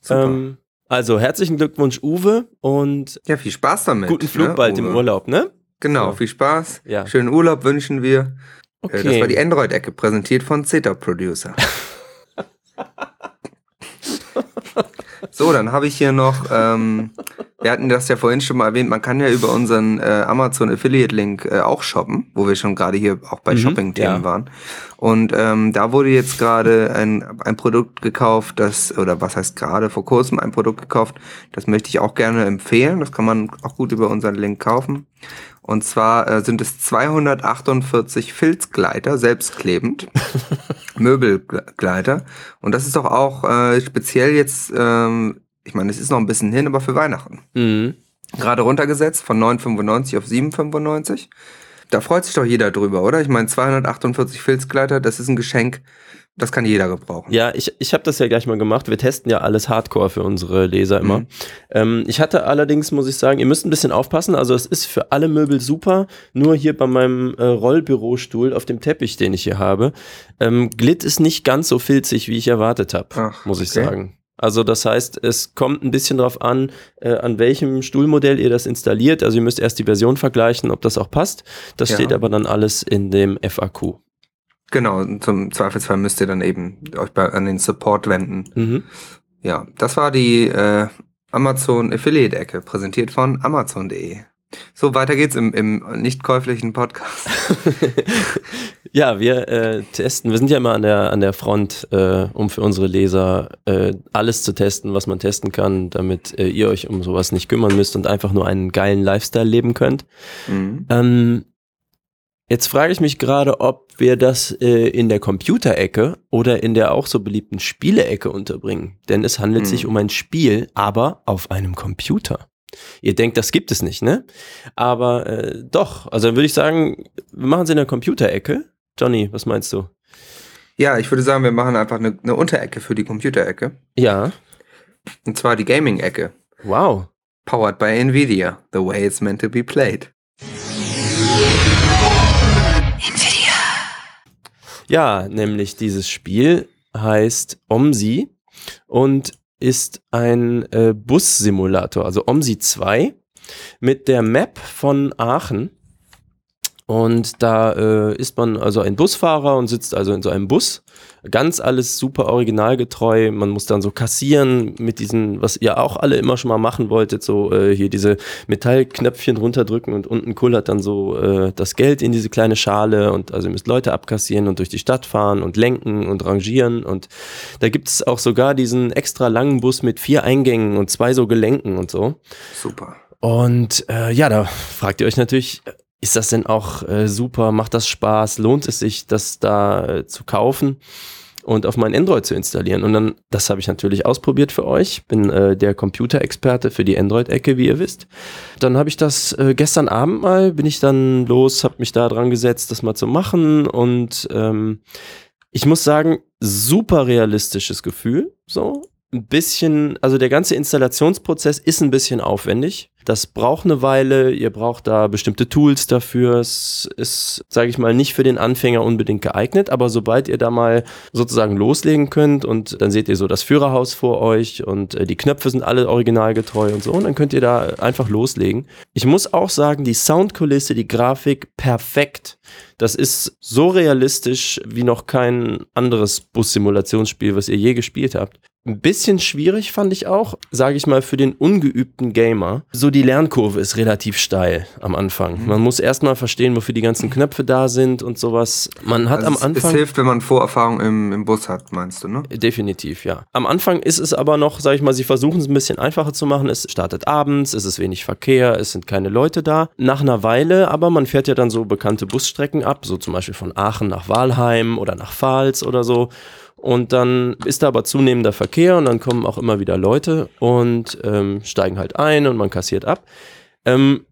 Super. Ähm, also herzlichen Glückwunsch, Uwe, und ja, viel Spaß damit. guten Flug ne, bald Uwe? im Urlaub, ne? Genau, Ja. viel Spaß. Ja. Schönen Urlaub wünschen wir. Okay. Äh, Das war die Android-Ecke, präsentiert von Zeta Producer. so, dann habe ich hier noch, ähm, wir hatten das ja vorhin schon mal erwähnt, man kann ja über unseren äh, Amazon Affiliate-Link äh, auch shoppen, wo wir schon gerade hier auch bei Mhm, Shopping-Themen ja. waren. Und ähm, da wurde jetzt gerade ein, ein Produkt gekauft, das, oder was heißt gerade, vor kurzem ein Produkt gekauft, das möchte ich auch gerne empfehlen. Das kann man auch gut über unseren Link kaufen. Und zwar äh, sind es 248 Filzgleiter, selbstklebend, Möbelgleiter. Und das ist doch auch äh, speziell jetzt, ähm, ich meine, es ist noch ein bisschen hin, aber für Weihnachten. Mhm. Gerade runtergesetzt von 9,95 auf 7,95. Da freut sich doch jeder drüber, oder? Ich meine, 248 Filzgleiter, das ist ein Geschenk, das kann jeder gebrauchen. Ja, ich, ich habe das ja gleich mal gemacht. Wir testen ja alles Hardcore für unsere Leser immer. Mhm. Ähm, ich hatte allerdings, muss ich sagen, ihr müsst ein bisschen aufpassen. Also es ist für alle Möbel super. Nur hier bei meinem äh, Rollbürostuhl auf dem Teppich, den ich hier habe, ähm, glitt es nicht ganz so filzig, wie ich erwartet habe, muss ich okay. sagen. Also das heißt, es kommt ein bisschen drauf an, äh, an welchem Stuhlmodell ihr das installiert. Also ihr müsst erst die Version vergleichen, ob das auch passt. Das Ja. steht aber dann alles in dem FAQ. Genau, zum Zweifelsfall müsst ihr dann eben euch bei, an den Support wenden. Mhm. Ja, das war die äh, Amazon Affiliate Ecke, präsentiert von Amazon.de. So, weiter geht's im, im nicht käuflichen Podcast. Ja, wir äh, testen, wir sind ja immer an der, an der Front, äh, um für unsere Leser äh, alles zu testen, was man testen kann, damit äh, ihr euch um sowas nicht kümmern müsst und einfach nur einen geilen Lifestyle leben könnt. Mhm. Ähm, jetzt frage ich mich gerade, ob wir das äh, in der Computerecke oder in der auch so beliebten Spielecke unterbringen. Denn es handelt Hm. sich um ein Spiel, aber auf einem Computer. Ihr denkt, das gibt es nicht, ne? Aber äh, doch. Also dann würde ich sagen, wir machen es in der Computerecke. Johnny, was meinst du? Ja, ich würde sagen, wir machen einfach eine, eine Unterecke für die Computerecke. Ja. Und zwar die Gaming-Ecke. Wow. Powered by Nvidia. The way it's meant to be played. Ja, nämlich dieses Spiel heißt OMSI und ist ein äh, Bus-Simulator, also OMSI 2 mit der Map von Aachen. Und da äh, ist man also ein Busfahrer und sitzt also in so einem Bus. Ganz alles super originalgetreu. Man muss dann so kassieren mit diesen, was ihr auch alle immer schon mal machen wolltet, so äh, hier diese Metallknöpfchen runterdrücken und unten kullert dann so äh, das Geld in diese kleine Schale und also ihr müsst Leute abkassieren und durch die Stadt fahren und lenken und rangieren und da gibt es auch sogar diesen extra langen Bus mit vier Eingängen und zwei so Gelenken und so. Super. Und äh, ja, da fragt ihr euch natürlich, ist das denn auch äh, super? Macht das Spaß? Lohnt es sich, das da äh, zu kaufen? und auf mein Android zu installieren. Und dann, das habe ich natürlich ausprobiert für euch. Bin äh, der Computerexperte für die Android-Ecke, wie ihr wisst. Dann habe ich das äh, gestern Abend mal, bin ich dann los, habe mich da dran gesetzt, das mal zu machen. Und ähm, ich muss sagen, super realistisches Gefühl. So ein bisschen, also der ganze Installationsprozess ist ein bisschen aufwendig. Das braucht eine Weile, ihr braucht da bestimmte Tools dafür. Es ist, sage ich mal, nicht für den Anfänger unbedingt geeignet, aber sobald ihr da mal sozusagen loslegen könnt und dann seht ihr so das Führerhaus vor euch und äh, die Knöpfe sind alle originalgetreu und so, und dann könnt ihr da einfach loslegen. Ich muss auch sagen, die Soundkulisse, die Grafik, perfekt. Das ist so realistisch wie noch kein anderes Bus-Simulationsspiel, was ihr je gespielt habt. Ein bisschen schwierig fand ich auch, sage ich mal, für den ungeübten Gamer. So die Lernkurve ist relativ steil am Anfang. Mhm. Man muss erstmal verstehen, wofür die ganzen Knöpfe da sind und sowas. Man hat Also am Anfang. es hilft, wenn man Vorerfahrung im, im Bus hat, meinst du, ne? Definitiv, ja. Am Anfang ist es aber noch, sag ich mal, sie versuchen es ein bisschen einfacher zu machen. Es startet abends, es ist wenig Verkehr, es sind keine Leute da. Nach einer Weile, aber man fährt ja dann so bekannte Busstrecken ab, so zum Beispiel von Aachen nach Walheim oder nach Pfalz oder so. Und dann ist da aber zunehmender Verkehr und dann kommen auch immer wieder Leute und ähm, steigen halt ein und man kassiert ab. Ähm,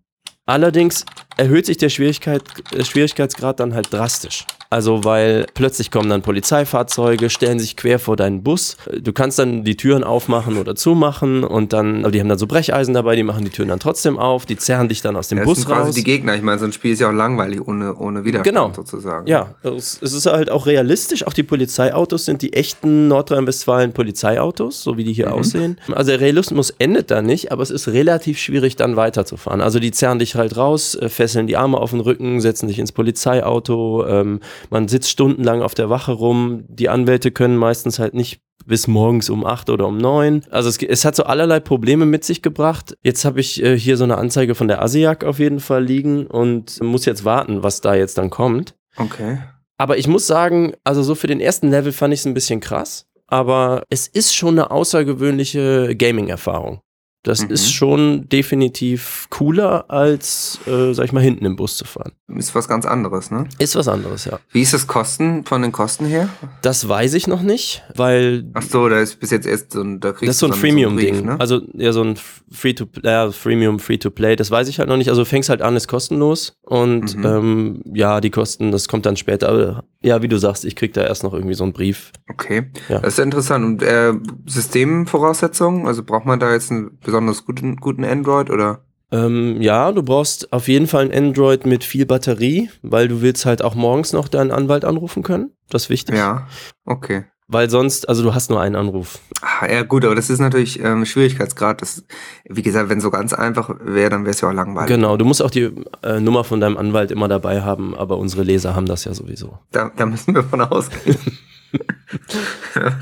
allerdings erhöht sich der Schwierigkeit, äh, Schwierigkeitsgrad dann halt drastisch. Also weil plötzlich kommen dann Polizeifahrzeuge, stellen sich quer vor deinen Bus. Du kannst dann die Türen aufmachen oder zumachen und dann, aber die haben dann so Brecheisen dabei, die machen die Türen dann trotzdem auf, die zerren dich dann aus dem Das Bus sind quasi raus. die Gegner. Ich meine, so ein Spiel ist ja auch langweilig ohne, ohne Widerstand Genau. sozusagen. Ja, es, es ist halt auch realistisch. Auch die Polizeiautos sind die echten Nordrhein-Westfalen Polizeiautos, so wie die hier aussehen. Also der Realismus endet da nicht, aber es ist relativ schwierig, dann weiterzufahren. Also die zerren dich halt raus, äh, fesseln die Arme auf den Rücken, setzen dich ins Polizeiauto. Ähm, man sitzt stundenlang auf der Wache rum. Die Anwälte können meistens halt nicht bis morgens um acht oder um neun. Also es, es hat so allerlei Probleme mit sich gebracht. Jetzt habe ich äh, hier so eine Anzeige von der ASIAC auf jeden Fall liegen und muss jetzt warten, was da jetzt dann kommt. Okay. Aber ich muss sagen, also so für den ersten Level fand ich es ein bisschen krass. Aber es ist schon eine außergewöhnliche Gaming-Erfahrung. Das Mhm. ist schon definitiv cooler, als, äh, sag ich mal, hinten im Bus zu fahren. Ist was ganz anderes, ne? Ist was anderes, ja. Wie ist das Kosten von den Kosten her? Das weiß ich noch nicht, weil Ach so, da ist bis jetzt erst so ein, da kriegst das ist so ein Freemium-Ding. Brief, ne? Also ja, so ein Free-to-Play, ja, Freemium, Free-to-Play, das weiß ich halt noch nicht. Also fängst halt an, ist kostenlos und Mhm. ähm, ja, die Kosten, das kommt dann später. Ja, wie du sagst, ich krieg da erst noch irgendwie so einen Brief. Okay, Ja. das ist interessant. Und äh, Systemvoraussetzungen, also braucht man da jetzt einen besonders guten, guten Android oder? Ähm, ja, du brauchst auf jeden Fall ein Android mit viel Batterie, weil du willst halt auch morgens noch deinen Anwalt anrufen können. Das ist wichtig. Ja, okay. Weil sonst, also du hast nur einen Anruf. Ah, ja gut, aber das ist natürlich ähm, Schwierigkeitsgrad. Das, wie gesagt, wenn so ganz einfach wäre, dann wäre es ja auch langweilig. Genau, du musst auch die äh, Nummer von deinem Anwalt immer dabei haben, aber unsere Leser haben das ja sowieso. Da, da müssen wir von ausgehen.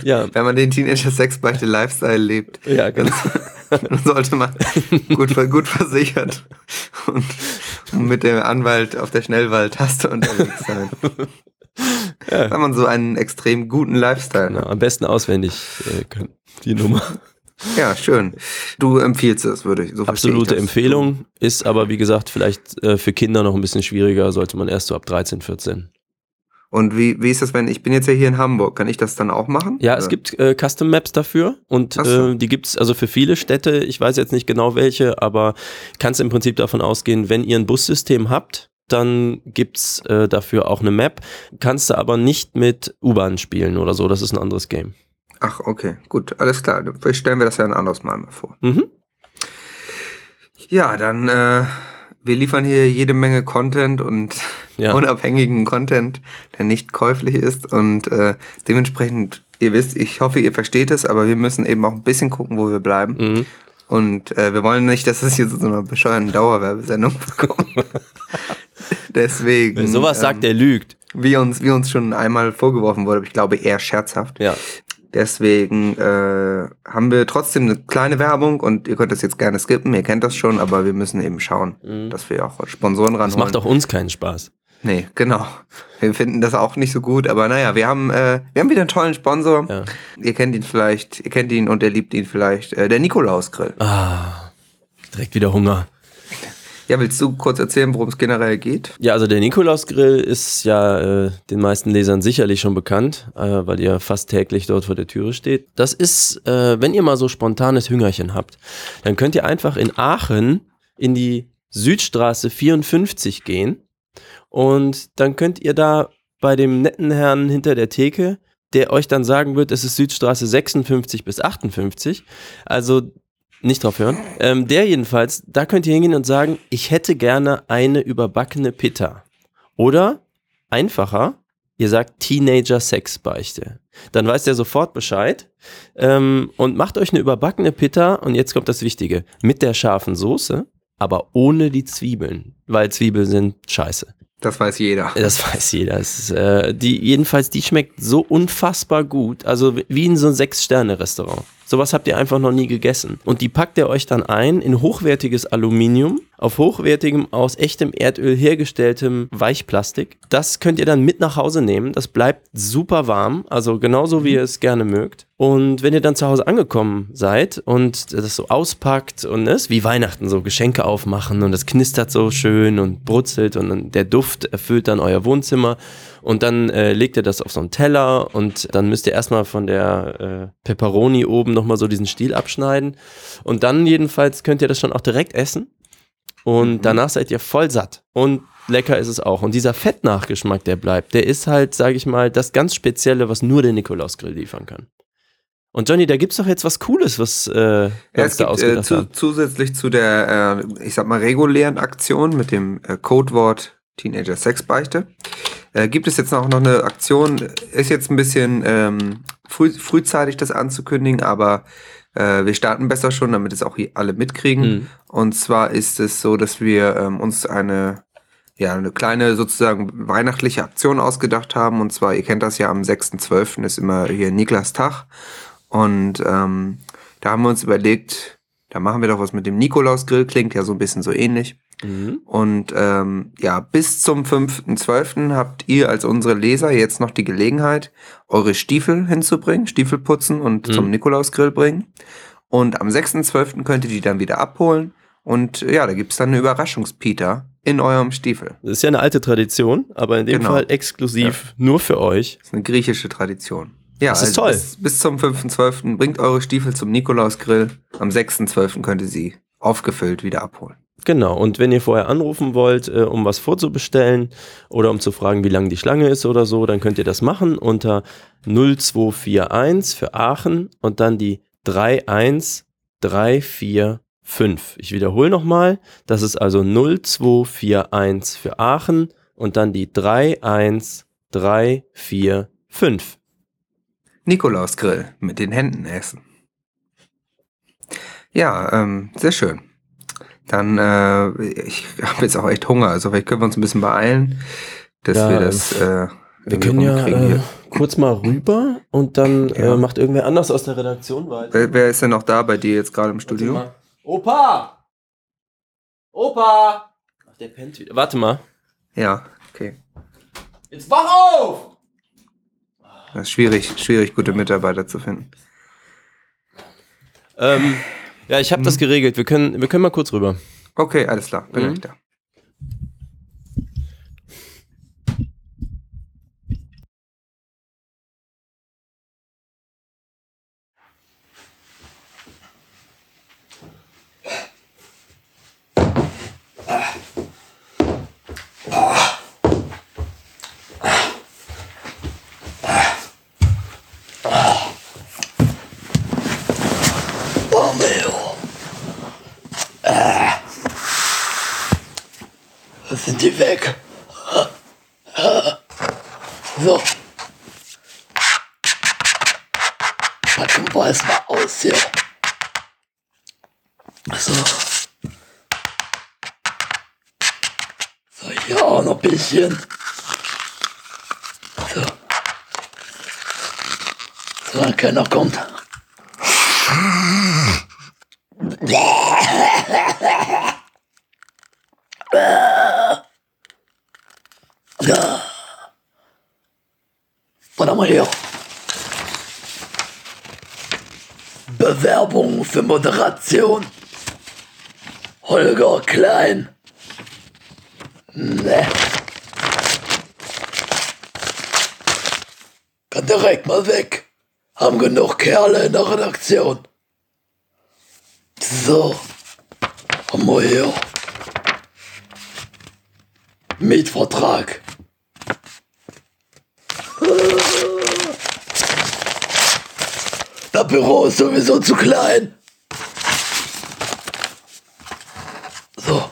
Ja, wenn man den Teenager Sexbeichte Lifestyle lebt, ja, genau. dann sollte man gut, gut versichert und, und mit dem Anwalt auf der Schnellwahltaste unterwegs sein. Ja. Wenn man so einen extrem guten Lifestyle Na, hat. am besten auswendig äh, können, die Nummer. Ja, schön. Du empfiehlst es, würde ich. So Absolute ich. Empfehlung, ist aber wie gesagt vielleicht äh, für Kinder noch ein bisschen schwieriger, sollte man erst so ab 13, 14. Und wie, wie ist das, wenn ich bin jetzt ja hier in Hamburg? Kann ich das dann auch machen? Ja, Oder? es gibt äh, Custom Maps dafür und so. äh, die gibt's also für viele Städte. Ich weiß jetzt nicht genau welche, aber kannst im Prinzip davon ausgehen, wenn ihr ein Bussystem habt, dann gibt's äh, dafür auch eine Map. Kannst du aber nicht mit U-Bahn spielen oder so. Das ist ein anderes Game. Ach, okay, gut, alles klar. Vielleicht stellen wir das ja ein anderes Mal mal vor. Mhm. Ja, dann, äh, wir liefern hier jede Menge Content und Ja. unabhängigen Content, der nicht käuflich ist. Und äh, dementsprechend, ihr wisst, ich hoffe, ihr versteht es, aber wir müssen eben auch ein bisschen gucken, wo wir bleiben. Mhm. Und äh, wir wollen nicht, dass es hier zu so einer bescheuerten Dauerwerbesendung kommt. Deswegen. Wer sowas ähm, sagt, der lügt. Wie uns, wie uns schon einmal vorgeworfen wurde, aber ich glaube eher scherzhaft. Ja. Deswegen äh, haben wir trotzdem eine kleine Werbung und ihr könnt das jetzt gerne skippen, ihr kennt das schon, aber wir müssen eben schauen, Mhm. dass wir auch Sponsoren ranholen. Das macht auch uns keinen Spaß. Nee, genau. Wir finden das auch nicht so gut, aber naja, wir haben, äh, wir haben wieder einen tollen Sponsor. Ja. Ihr kennt ihn vielleicht, ihr kennt ihn und ihr liebt ihn vielleicht. Äh, der Nikolaus Grill. Ah, direkt wieder Hunger. Ja, willst du kurz erzählen, worum es generell geht? Ja, also der Nikolausgrill ist ja äh, den meisten Lesern sicherlich schon bekannt, äh, weil ihr fast täglich dort vor der Türe steht. Das ist, äh, wenn ihr mal so spontanes Hüngerchen habt, dann könnt ihr einfach in Aachen in die Südstraße 54 gehen und dann könnt ihr da bei dem netten Herrn hinter der Theke, der euch dann sagen wird, es ist Südstraße 56 bis 58. Also nicht drauf hören. Ähm, der jedenfalls, da könnt ihr hingehen und sagen, ich hätte gerne eine überbackene Pitta. Oder einfacher, ihr sagt Teenager-Sexbeichte. Dann weiß der sofort Bescheid ähm, und macht euch eine überbackene Pitta und jetzt kommt das Wichtige, mit der scharfen Soße, aber ohne die Zwiebeln, weil Zwiebeln sind scheiße. Das weiß jeder. Das weiß jeder. Es ist, äh, die, jedenfalls, die schmeckt so unfassbar gut. Also wie in so einem Sechs-Sterne-Restaurant. Sowas habt ihr einfach noch nie gegessen. Und die packt ihr euch dann ein in hochwertiges Aluminium, auf hochwertigem, aus echtem Erdöl hergestelltem Weichplastik. Das könnt ihr dann mit nach Hause nehmen. Das bleibt super warm, also genauso wie ihr es gerne mögt. Und wenn ihr dann zu Hause angekommen seid und das so auspackt und es wie Weihnachten so Geschenke aufmachen und das knistert so schön und brutzelt und der Duft erfüllt dann euer Wohnzimmer und dann äh, legt ihr das auf so einen Teller und dann müsst ihr erstmal von der äh, Pepperoni oben nochmal so diesen Stiel abschneiden. Und dann jedenfalls könnt ihr das schon auch direkt essen. Und danach seid ihr voll satt. Und lecker ist es auch. Und dieser Fettnachgeschmack, der bleibt, der ist halt, sage ich mal, das ganz Spezielle, was nur der Nikolausgrill liefern kann. Und Johnny, da gibt's doch jetzt was Cooles, was äh, Ja, es da gibt äh, zu, zusätzlich zu der, äh, ich sag mal, regulären Aktion mit dem äh, Codewort Teenager Sexbeichte, äh, gibt es jetzt auch noch eine Aktion, ist jetzt ein bisschen ähm, früh, frühzeitig das anzukündigen, aber äh, wir starten besser schon, damit es auch hier alle mitkriegen. Mhm. Und zwar ist es so, dass wir ähm, uns eine, ja, eine kleine sozusagen weihnachtliche Aktion ausgedacht haben. Und zwar, ihr kennt das ja, am 6.12. ist immer hier Niklas Tag. Und ähm, da haben wir uns überlegt, da machen wir doch was mit dem Nikolausgrill, klingt ja so ein bisschen so ähnlich. Mhm. Und ähm, ja, bis zum 5.12. habt ihr als unsere Leser jetzt noch die Gelegenheit, eure Stiefel hinzubringen, Stiefel putzen und Mhm. zum Nikolausgrill bringen. Und am 6.12. könnt ihr die dann wieder abholen. Und ja, da gibt's dann eine Überraschungspita in eurem Stiefel. Das ist ja eine alte Tradition, aber in dem Genau. Fall exklusiv nur für euch. Das ist eine griechische Tradition. Ja, Das ist also toll. Bis, bis zum 5.12. bringt eure Stiefel zum Nikolausgrill. Am 6.12. könnt ihr sie aufgefüllt wieder abholen. Genau, und wenn ihr vorher anrufen wollt, äh, um was vorzubestellen oder um zu fragen, wie lang die Schlange ist oder so, dann könnt ihr das machen unter 0241 für Aachen und dann die 31345. Ich wiederhole nochmal, das ist also 0241 für Aachen und dann die 31345. Nikolausgrill mit den Händen essen. Ja, ähm, sehr schön. Dann, äh, ich habe jetzt auch echt Hunger, also vielleicht können wir uns ein bisschen beeilen, dass Ja, wir das. Äh, Wir können ja äh, kurz mal rüber und dann Ja. äh, macht irgendwer anders aus der Redaktion weiter. Wer, wer ist denn noch da bei dir jetzt gerade im Studio? Opa! Opa! Ach, der pennt wieder. Warte mal. Ja, okay. Jetzt wach auf! Das ist schwierig, schwierig, gute Mitarbeiter zu finden. Ähm, ja, ich habe Mhm. das geregelt. Wir können, wir können mal kurz rüber. Okay, alles klar, bin Mhm. ich da. Weg? So. Packen wir es mal aus hier. So. So, hier auch noch ein bisschen. So. So, keiner kommt. Ja. Warte mal hier. Bewerbung für Moderation. Holger Klein. Ne. Kann direkt mal weg. Haben genug Kerle in der Redaktion. So. Haben wir hier. Mietvertrag. Das Büro ist sowieso zu klein. So.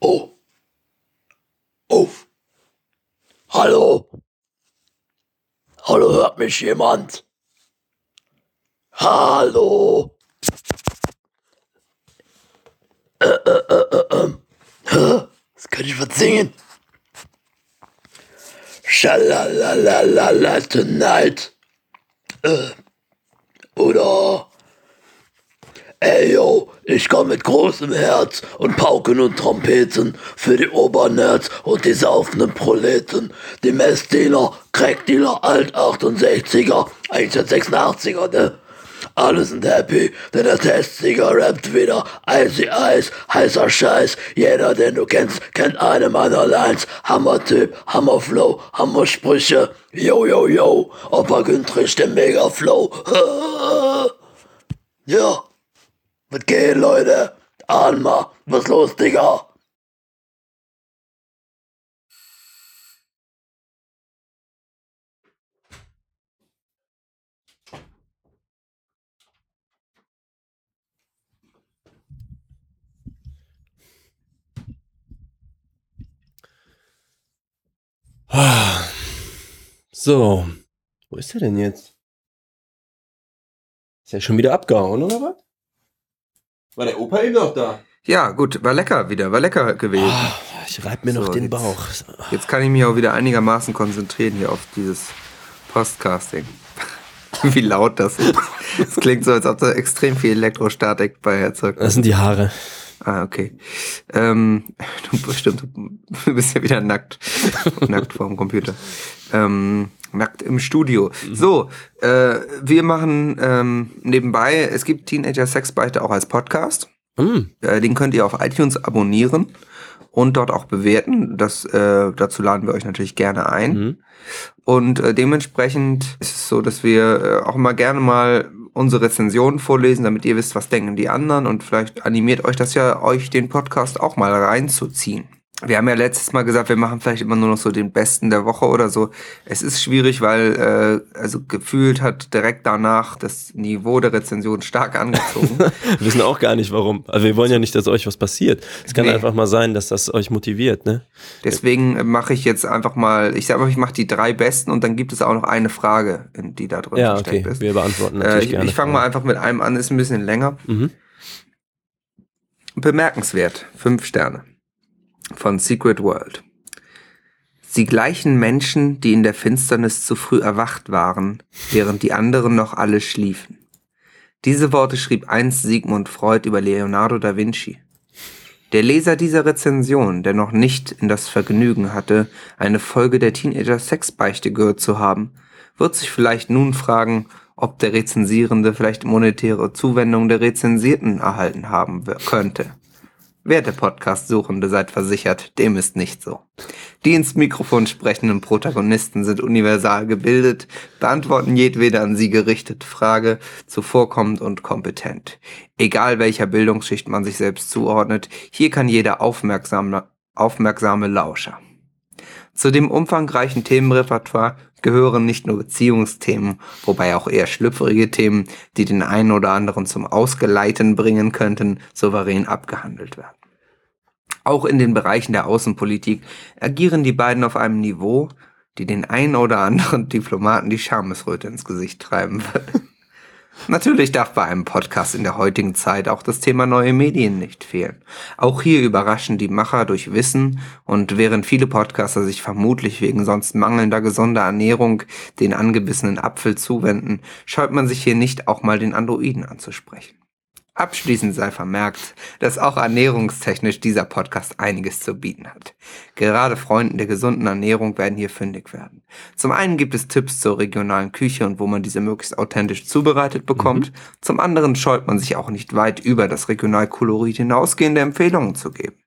Oh. Oh. Hallo. Hallo, hört mich jemand? Hallo. Äh, äh, äh, äh, ähm. Das kann ich was singen. Schalalalala tonight. Äh. Oder Ey yo, ich komm mit großem Herz und Pauken und Trompeten für die Obernerds und die saufenden Proleten, die Messdealer, Crackdealer, Alt-68er, 186er, ne? Alle sind happy, denn der Testsieger rappt wieder Icy Ice, heißer Scheiß. Jeder, den du kennst, kennt eine meiner Lines. Hammer-Typ, Hammer-Flow, Hammer-Sprüche. Yo, yo, yo, Opa Güntrich, der Mega-Flow. Ja, was geht, Leute? Ahn mal, was los, Digga? Ah. So. Wo ist er denn jetzt? Ist er schon wieder abgehauen, oder was? War der Opa eben noch da? Ja, gut, war lecker wieder, war lecker gewesen. Ah, ich reib mir noch So, den jetzt- Bauch. Jetzt kann ich mich auch wieder einigermaßen konzentrieren hier auf dieses Podcasting. Wie laut das ist. Es klingt so, als ob da extrem viel Elektrostatik bei erzeugt Das sind die Haare. Ah, okay. Ähm, du bestimmt, du bist ja wieder nackt. nackt vorm Computer. Ähm, nackt im Studio. So, äh, wir machen ähm, nebenbei, es gibt Teenager Sexbeichte auch als Podcast. Hm. Äh, den könnt ihr auf iTunes abonnieren und dort auch bewerten. Das, äh, dazu laden wir euch natürlich gerne ein. Mhm. Und äh, dementsprechend ist es so, dass wir äh, auch mal gerne mal unsere Rezensionen vorlesen, damit ihr wisst, was denken die anderen und vielleicht animiert euch das ja, euch den Podcast auch mal reinzuziehen. Wir haben ja letztes Mal gesagt, wir machen vielleicht immer nur noch so den Besten der Woche oder so. Es ist schwierig, weil äh, also gefühlt hat direkt danach das Niveau der Rezension stark angezogen. Wir wissen auch gar nicht warum. Also wir wollen ja nicht, dass euch was passiert. Es kann Nee. einfach mal sein, dass das euch motiviert, ne? Deswegen mache ich jetzt einfach mal, ich sage mal, ich mache die drei besten und dann gibt es auch noch eine Frage, die da drin Ja, okay. ist. Wir beantworten Äh, natürlich ich gerne. ich fange mal einfach mit einem an, ist ein bisschen länger. Mhm. Bemerkenswert. Fünf Sterne. Von Secret World. Sie gleichen Menschen, die in der Finsternis zu früh erwacht waren, während die anderen noch alle schliefen. Diese Worte schrieb einst Sigmund Freud über Leonardo da Vinci. Der Leser dieser Rezension, der noch nicht in das Vergnügen hatte, eine Folge der Teenager Sexbeichte gehört zu haben, wird sich vielleicht nun fragen, ob der Rezensierende vielleicht monetäre Zuwendung der Rezensierten erhalten haben könnte. Werte Podcast-Suchende, seid versichert, dem ist nicht so. Die ins Mikrofon sprechenden Protagonisten sind universal gebildet, beantworten jedwede an sie gerichtete Frage, zuvorkommend und kompetent. Egal welcher Bildungsschicht man sich selbst zuordnet, hier kann jeder aufmerksame, aufmerksame Lauscher. Zu dem umfangreichen Themenrepertoire gehören nicht nur Beziehungsthemen, wobei auch eher schlüpfrige Themen, die den einen oder anderen zum Ausgeleiten bringen könnten, souverän abgehandelt werden. Auch in den Bereichen der Außenpolitik agieren die beiden auf einem Niveau, die den einen oder anderen Diplomaten die Schamesröte ins Gesicht treiben will. Natürlich darf bei einem Podcast in der heutigen Zeit auch das Thema neue Medien nicht fehlen. Auch hier überraschen die Macher durch Wissen und während viele Podcaster sich vermutlich wegen sonst mangelnder gesunder Ernährung den angebissenen Apfel zuwenden, scheut man sich hier nicht auch mal den Androiden anzusprechen. Abschließend sei vermerkt, dass auch ernährungstechnisch dieser Podcast einiges zu bieten hat. Gerade Freunden der gesunden Ernährung werden hier fündig werden. Zum einen gibt es Tipps zur regionalen Küche und wo man diese möglichst authentisch zubereitet bekommt. Zum anderen scheut man sich auch nicht weit über das Regionalkolorit hinausgehende Empfehlungen zu geben.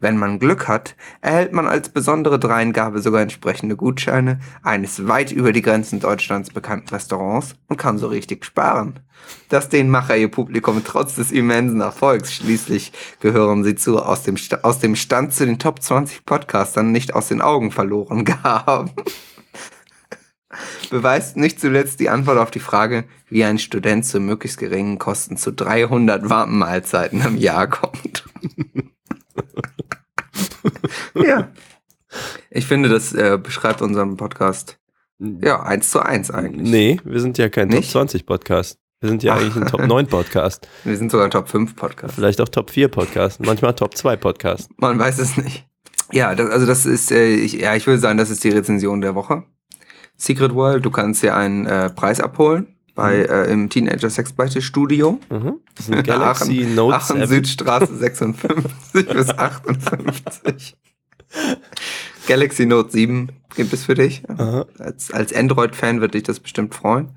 Wenn man Glück hat, erhält man als besondere Dreingabe sogar entsprechende Gutscheine eines weit über die Grenzen Deutschlands bekannten Restaurants und kann so richtig sparen. Das den Macher ihr Publikum trotz des immensen Erfolgs. Schließlich gehören sie zu aus dem, Sta- aus dem Stand zu den Top 20 Podcastern nicht aus den Augen verloren haben. Beweist nicht zuletzt die Antwort auf die Frage, wie ein Student zu möglichst geringen Kosten zu 300 warmen Mahlzeiten im Jahr kommt. ja. Ich finde, das äh, beschreibt unseren Podcast ja eins zu eins eigentlich. Nee, wir sind ja kein Nicht? Top 20 Podcast. Wir sind ja Ach. eigentlich ein Top 9 Podcast. Wir sind sogar ein Top 5 Podcast. Vielleicht auch Top 4 Podcast. Manchmal Top 2 Podcast. Man weiß es nicht. Ja, das, also das ist, äh, ich, ja, ich würde sagen, das ist die Rezension der Woche. Secret World, du kannst dir einen äh, Preis abholen bei äh, im Teenager Sexbeichte Studio. Mhm. Das ist ein Galaxy Note Aachen 7. Südstraße 56 bis 58. Galaxy Note 7 gibt es für dich. Aha. Als, als Android-Fan wird dich das bestimmt freuen.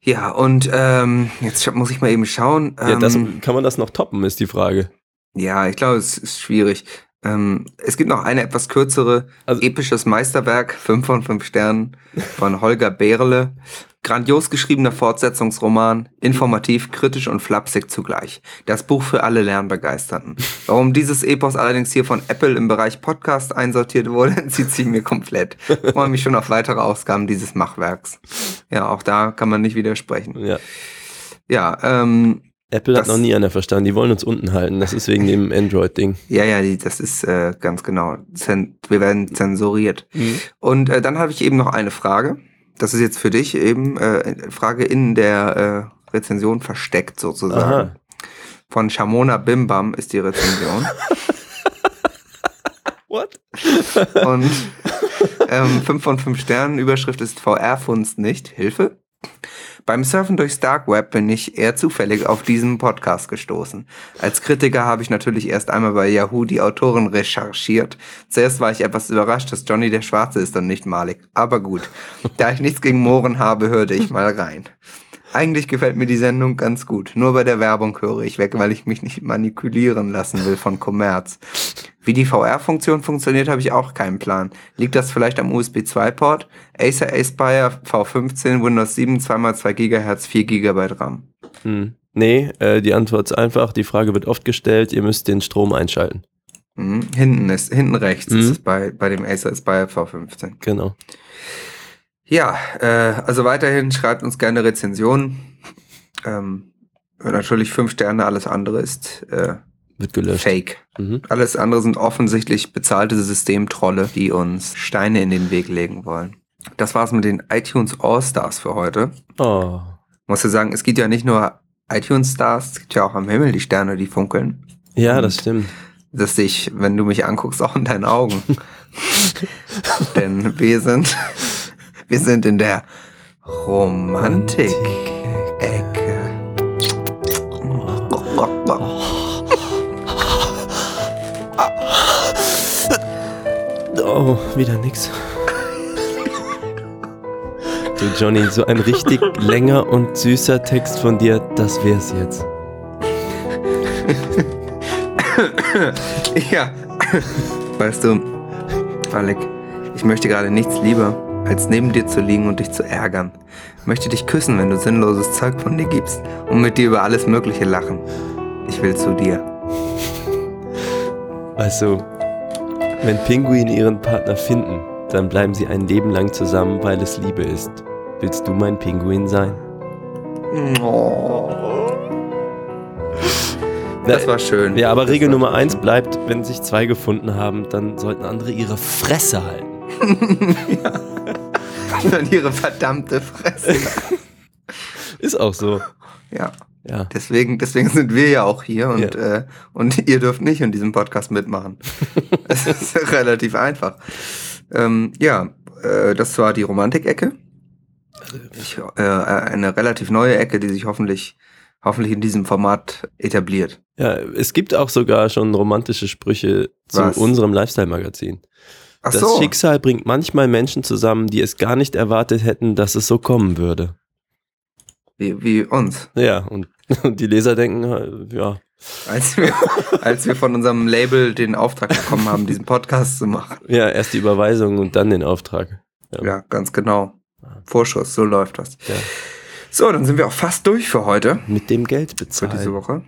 Ja, und ähm, jetzt muss ich mal eben schauen. Ja, das, Ähm, kann man das noch toppen, ist die Frage. ja, ich glaube, es ist schwierig. Ähm, es gibt noch eine etwas kürzere, Also- episches Meisterwerk, 5 von 5 Sternen, von Holger Behrle. Grandios geschriebener Fortsetzungsroman, informativ, kritisch und flapsig zugleich. Das Buch für alle Lernbegeisterten. Warum dieses Epos allerdings hier von Apple im Bereich Podcast einsortiert wurde, entzieht sich mir komplett. Ich freue mich schon auf weitere Ausgaben dieses Machwerks. Ja, auch da kann man nicht widersprechen. Ja. Ja, ähm, Apple hat noch nie einer verstanden. Die wollen uns unten halten. Das ist wegen dem Android-Ding. Ja, ja, die, das ist äh, ganz genau. Zen wir werden zensuriert. Und äh, dann habe ich eben noch eine Frage. Das ist jetzt für dich eben äh, Frage in der äh, Rezension versteckt sozusagen. Aha. Von Shamona Bimbam ist die Rezension. What? Und ähm, 5 von 5 Sternen, Überschrift ist VR-Funst nicht. Hilfe? Beim Surfen durchs Dark Web bin ich eher zufällig auf diesen Podcast gestoßen. Als Kritiker habe ich natürlich erst einmal bei Yahoo die Autoren recherchiert. Zuerst war ich etwas überrascht, dass Johnny der Schwarze ist und nicht Malik. Aber gut, da ich nichts gegen Mohren habe, hörte ich mal rein. Eigentlich gefällt mir die Sendung ganz gut. Nur bei der Werbung höre ich weg, weil ich mich nicht manipulieren lassen will von Kommerz. Wie die VR-Funktion funktioniert, habe ich auch keinen Plan. Liegt das vielleicht am USB 2-Port? Acer Aspire V15, Windows 7, 2x2 GHz, 4 GB RAM. Hm. Nee, äh, die Antwort ist einfach. Die Frage wird oft gestellt. Ihr müsst den Strom einschalten. Mhm. Hinten ist, hinten rechts Mhm. ist es bei, bei dem Acer Aspire V15. Genau. Ja, äh, also weiterhin schreibt uns gerne Rezensionen. Ähm, natürlich fünf Sterne, alles andere ist äh, Wird gelöscht. Fake. Mhm. Alles andere sind offensichtlich bezahlte Systemtrolle, die uns Steine in den Weg legen wollen. Das war's mit den iTunes All-Stars für heute. Oh. Muss ja sagen, es gibt ja nicht nur iTunes Stars, es gibt ja auch am Himmel die Sterne, die funkeln. Ja, Und- das stimmt. Das sehe ich, wenn du mich anguckst, auch in deinen Augen. Denn wir sind, wir sind in der Romantik-Ecke. Oh, wieder nix. Du Johnny, so ein richtig länger und süßer Text von dir, das wär's jetzt. Ja, weißt du, Alec, ich möchte gerade nichts lieber, als neben dir zu liegen und dich zu ärgern. Möchte dich küssen, wenn du sinnloses Zeug von dir gibst und mit dir über alles Mögliche lachen. Ich will zu dir. Weißt du, wenn Pinguine ihren Partner finden, dann bleiben sie ein Leben lang zusammen, weil es Liebe ist. Willst du mein Pinguin sein? Das war schön. Ja, aber Das Regel Nummer eins bleibt, wenn sich zwei gefunden haben, dann sollten andere ihre Fresse halten. Dann ihre verdammte Fresse. Ist auch so. Ja, Ja. deswegen, deswegen sind wir ja auch hier und, Ja. äh, und ihr dürft nicht in diesem Podcast mitmachen. Es ist relativ einfach. Ähm, ja, äh, das war die Romantik-Ecke. Ich, äh, eine relativ neue Ecke, die sich hoffentlich, hoffentlich in diesem Format etabliert. Ja, es gibt auch sogar schon romantische Sprüche zu Was? unserem Lifestyle-Magazin. Ach Das so. Schicksal bringt manchmal Menschen zusammen, die es gar nicht erwartet hätten, dass es so kommen würde. Wie, wie uns. Ja, und Und die Leser denken, äh, ja, Als wir, als wir von unserem Label den Auftrag bekommen haben, diesen Podcast zu machen. ja, erst die Überweisung und dann den Auftrag. Ja, ganz genau. Vorschuss, so läuft das. Ja. So, dann sind wir auch fast durch für heute, Mit dem Geld für bezahlen. diese Woche.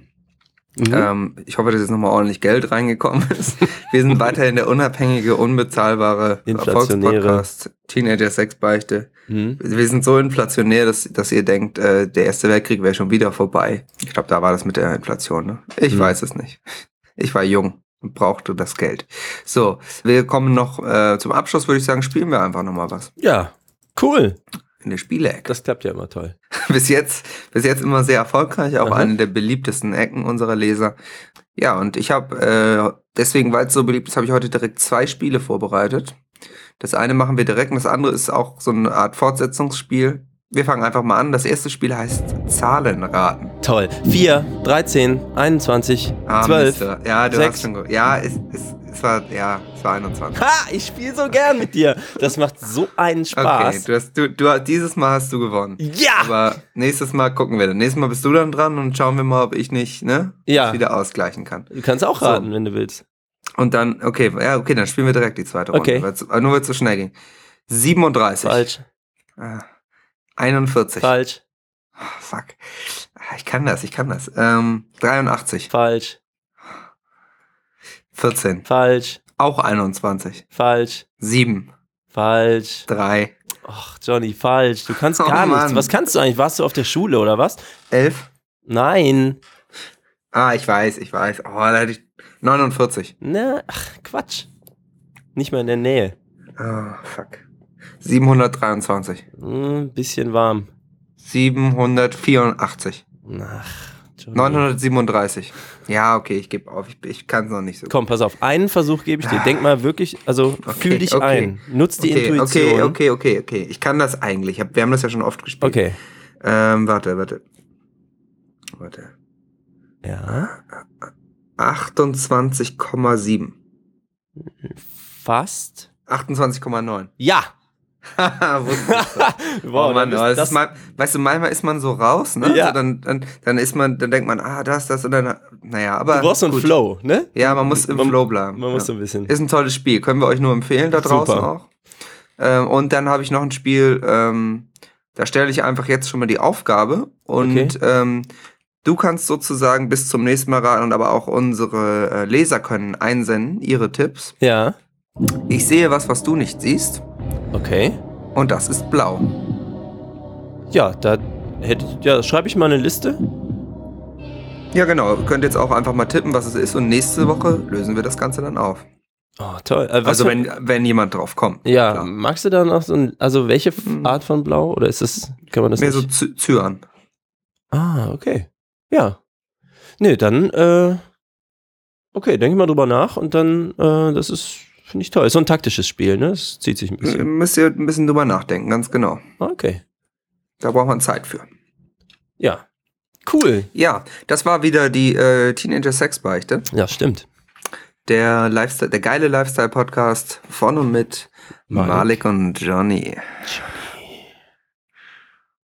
Mhm. Ähm, ich hoffe, dass jetzt nochmal ordentlich Geld reingekommen ist. Wir sind weiterhin der unabhängige, unbezahlbare. Erfolgspodcast Teenager Sexbeichte. Mhm. Wir sind so inflationär, dass, dass ihr denkt, äh, der Erste Weltkrieg wäre schon wieder vorbei. Ich glaube, da war das mit der Inflation. Ne? Ich Hm. weiß es nicht. Ich war jung und brauchte das Geld. So, wir kommen noch äh, zum Abschluss, würde ich sagen, spielen wir einfach nochmal was. Ja, cool. In der Spielecke. Das klappt ja immer toll. bis jetzt, bis jetzt immer sehr erfolgreich, auch Aha. eine der beliebtesten Ecken unserer Leser. Ja, und ich habe äh, deswegen, weil es so beliebt ist, habe ich heute direkt zwei Spiele vorbereitet. Das eine machen wir direkt und das andere ist auch so eine Art Fortsetzungsspiel. Wir fangen einfach mal an. Das erste Spiel heißt Zahlenraten. Toll. 4, 13, 21, Ah, 12. Mister. Ja, du sechs. hast schon Ja, es, es, es war ja, 21. Ha, ich spiele so gern mit dir. Das macht so einen Okay, Spaß. du hast, du, du, dieses Mal hast du gewonnen. ja! Aber nächstes Mal gucken wir dann. Nächstes Mal bist du dann dran und schauen wir mal, ob ich nicht, ne? Ja. wieder ausgleichen kann. Du kannst auch So. raten, wenn du willst. Und dann, okay, ja, okay, dann spielen wir direkt die zweite Runde. Okay. weil's- aber nur weil es so schnell ging. 37. Falsch, Ah, 41. falsch, Ah, fuck. Ah, Ich kann das, ich kann das. Ähm, 83. falsch, 14. falsch, Auch 21. falsch, 7. falsch. 3. Ach, Johnny, falsch. Du kannst Oh, gar nichts. Mann. Was kannst du eigentlich? Warst du auf der Schule oder was? 11. Nein. Ah, ich weiß, ich weiß. Oh, da hätte ich 49. Na, ach, Quatsch. Nicht mal in der Nähe. Ah, fuck. 723. Hm, bisschen warm. 784. Ach. 937. Ja, okay, ich gebe auf. Ich, ich kann es noch nicht so. Komm, pass auf. Einen Versuch gebe ich dir. Denk mal wirklich, also fühl dich okay. ein. Nutz die okay, Intuition. okay, okay, okay, okay. Ich kann das eigentlich. Wir haben das ja schon oft gespielt. Okay. Ähm, warte, warte. Warte. Ja. 28,7. Fast. 28,9. Ja. Wow, oh Mann, oh, das ist mal, weißt du, manchmal ist man so raus, ne? Ja. So, dann, dann, dann ist man, dann denkt man, ah, das, das und dann, naja, aber. du brauchst so einen. Flow, ne? Ja, man muss im Man- Flow bleiben. Man muss so ja. ein bisschen. Ist ein tolles Spiel. Können wir euch nur empfehlen da draußen Super. auch. Ähm, und dann habe ich noch ein Spiel, ähm, da stelle ich einfach jetzt schon mal die Aufgabe und Okay. ähm, du kannst sozusagen bis zum nächsten Mal raten und aber auch unsere äh, Leser können einsenden, ihre Tipps. Ja. Ich sehe was, was du nicht siehst Okay. und das ist blau. Ja, da hätte ja, schreibe ich mal eine Liste. Ja, genau. Ihr könnt jetzt auch einfach mal tippen, was es ist und nächste Woche lösen wir das Ganze dann auf. Oh, toll. Äh, also für- wenn, wenn jemand drauf kommt. ja, klar. magst du da noch so ein, also welche Hm. Art von Blau oder ist das, kann man das Mehr so nicht? Zy- Cyan. Ah, okay. Ja. Nee, dann, äh, okay, denke ich mal drüber nach und dann, äh, das ist, finde ich toll. Ist so ein taktisches Spiel, ne? Das zieht sich ein bisschen. Müsst ihr ein bisschen drüber nachdenken, ganz genau. Okay. Da braucht man Zeit für. Ja. Cool. Ja, das war wieder die äh, Teenager Sex Beichte. Ja, stimmt. Der Lifestyle, der geile Lifestyle Podcast von und mit Malik. Malik und Johnny. Johnny.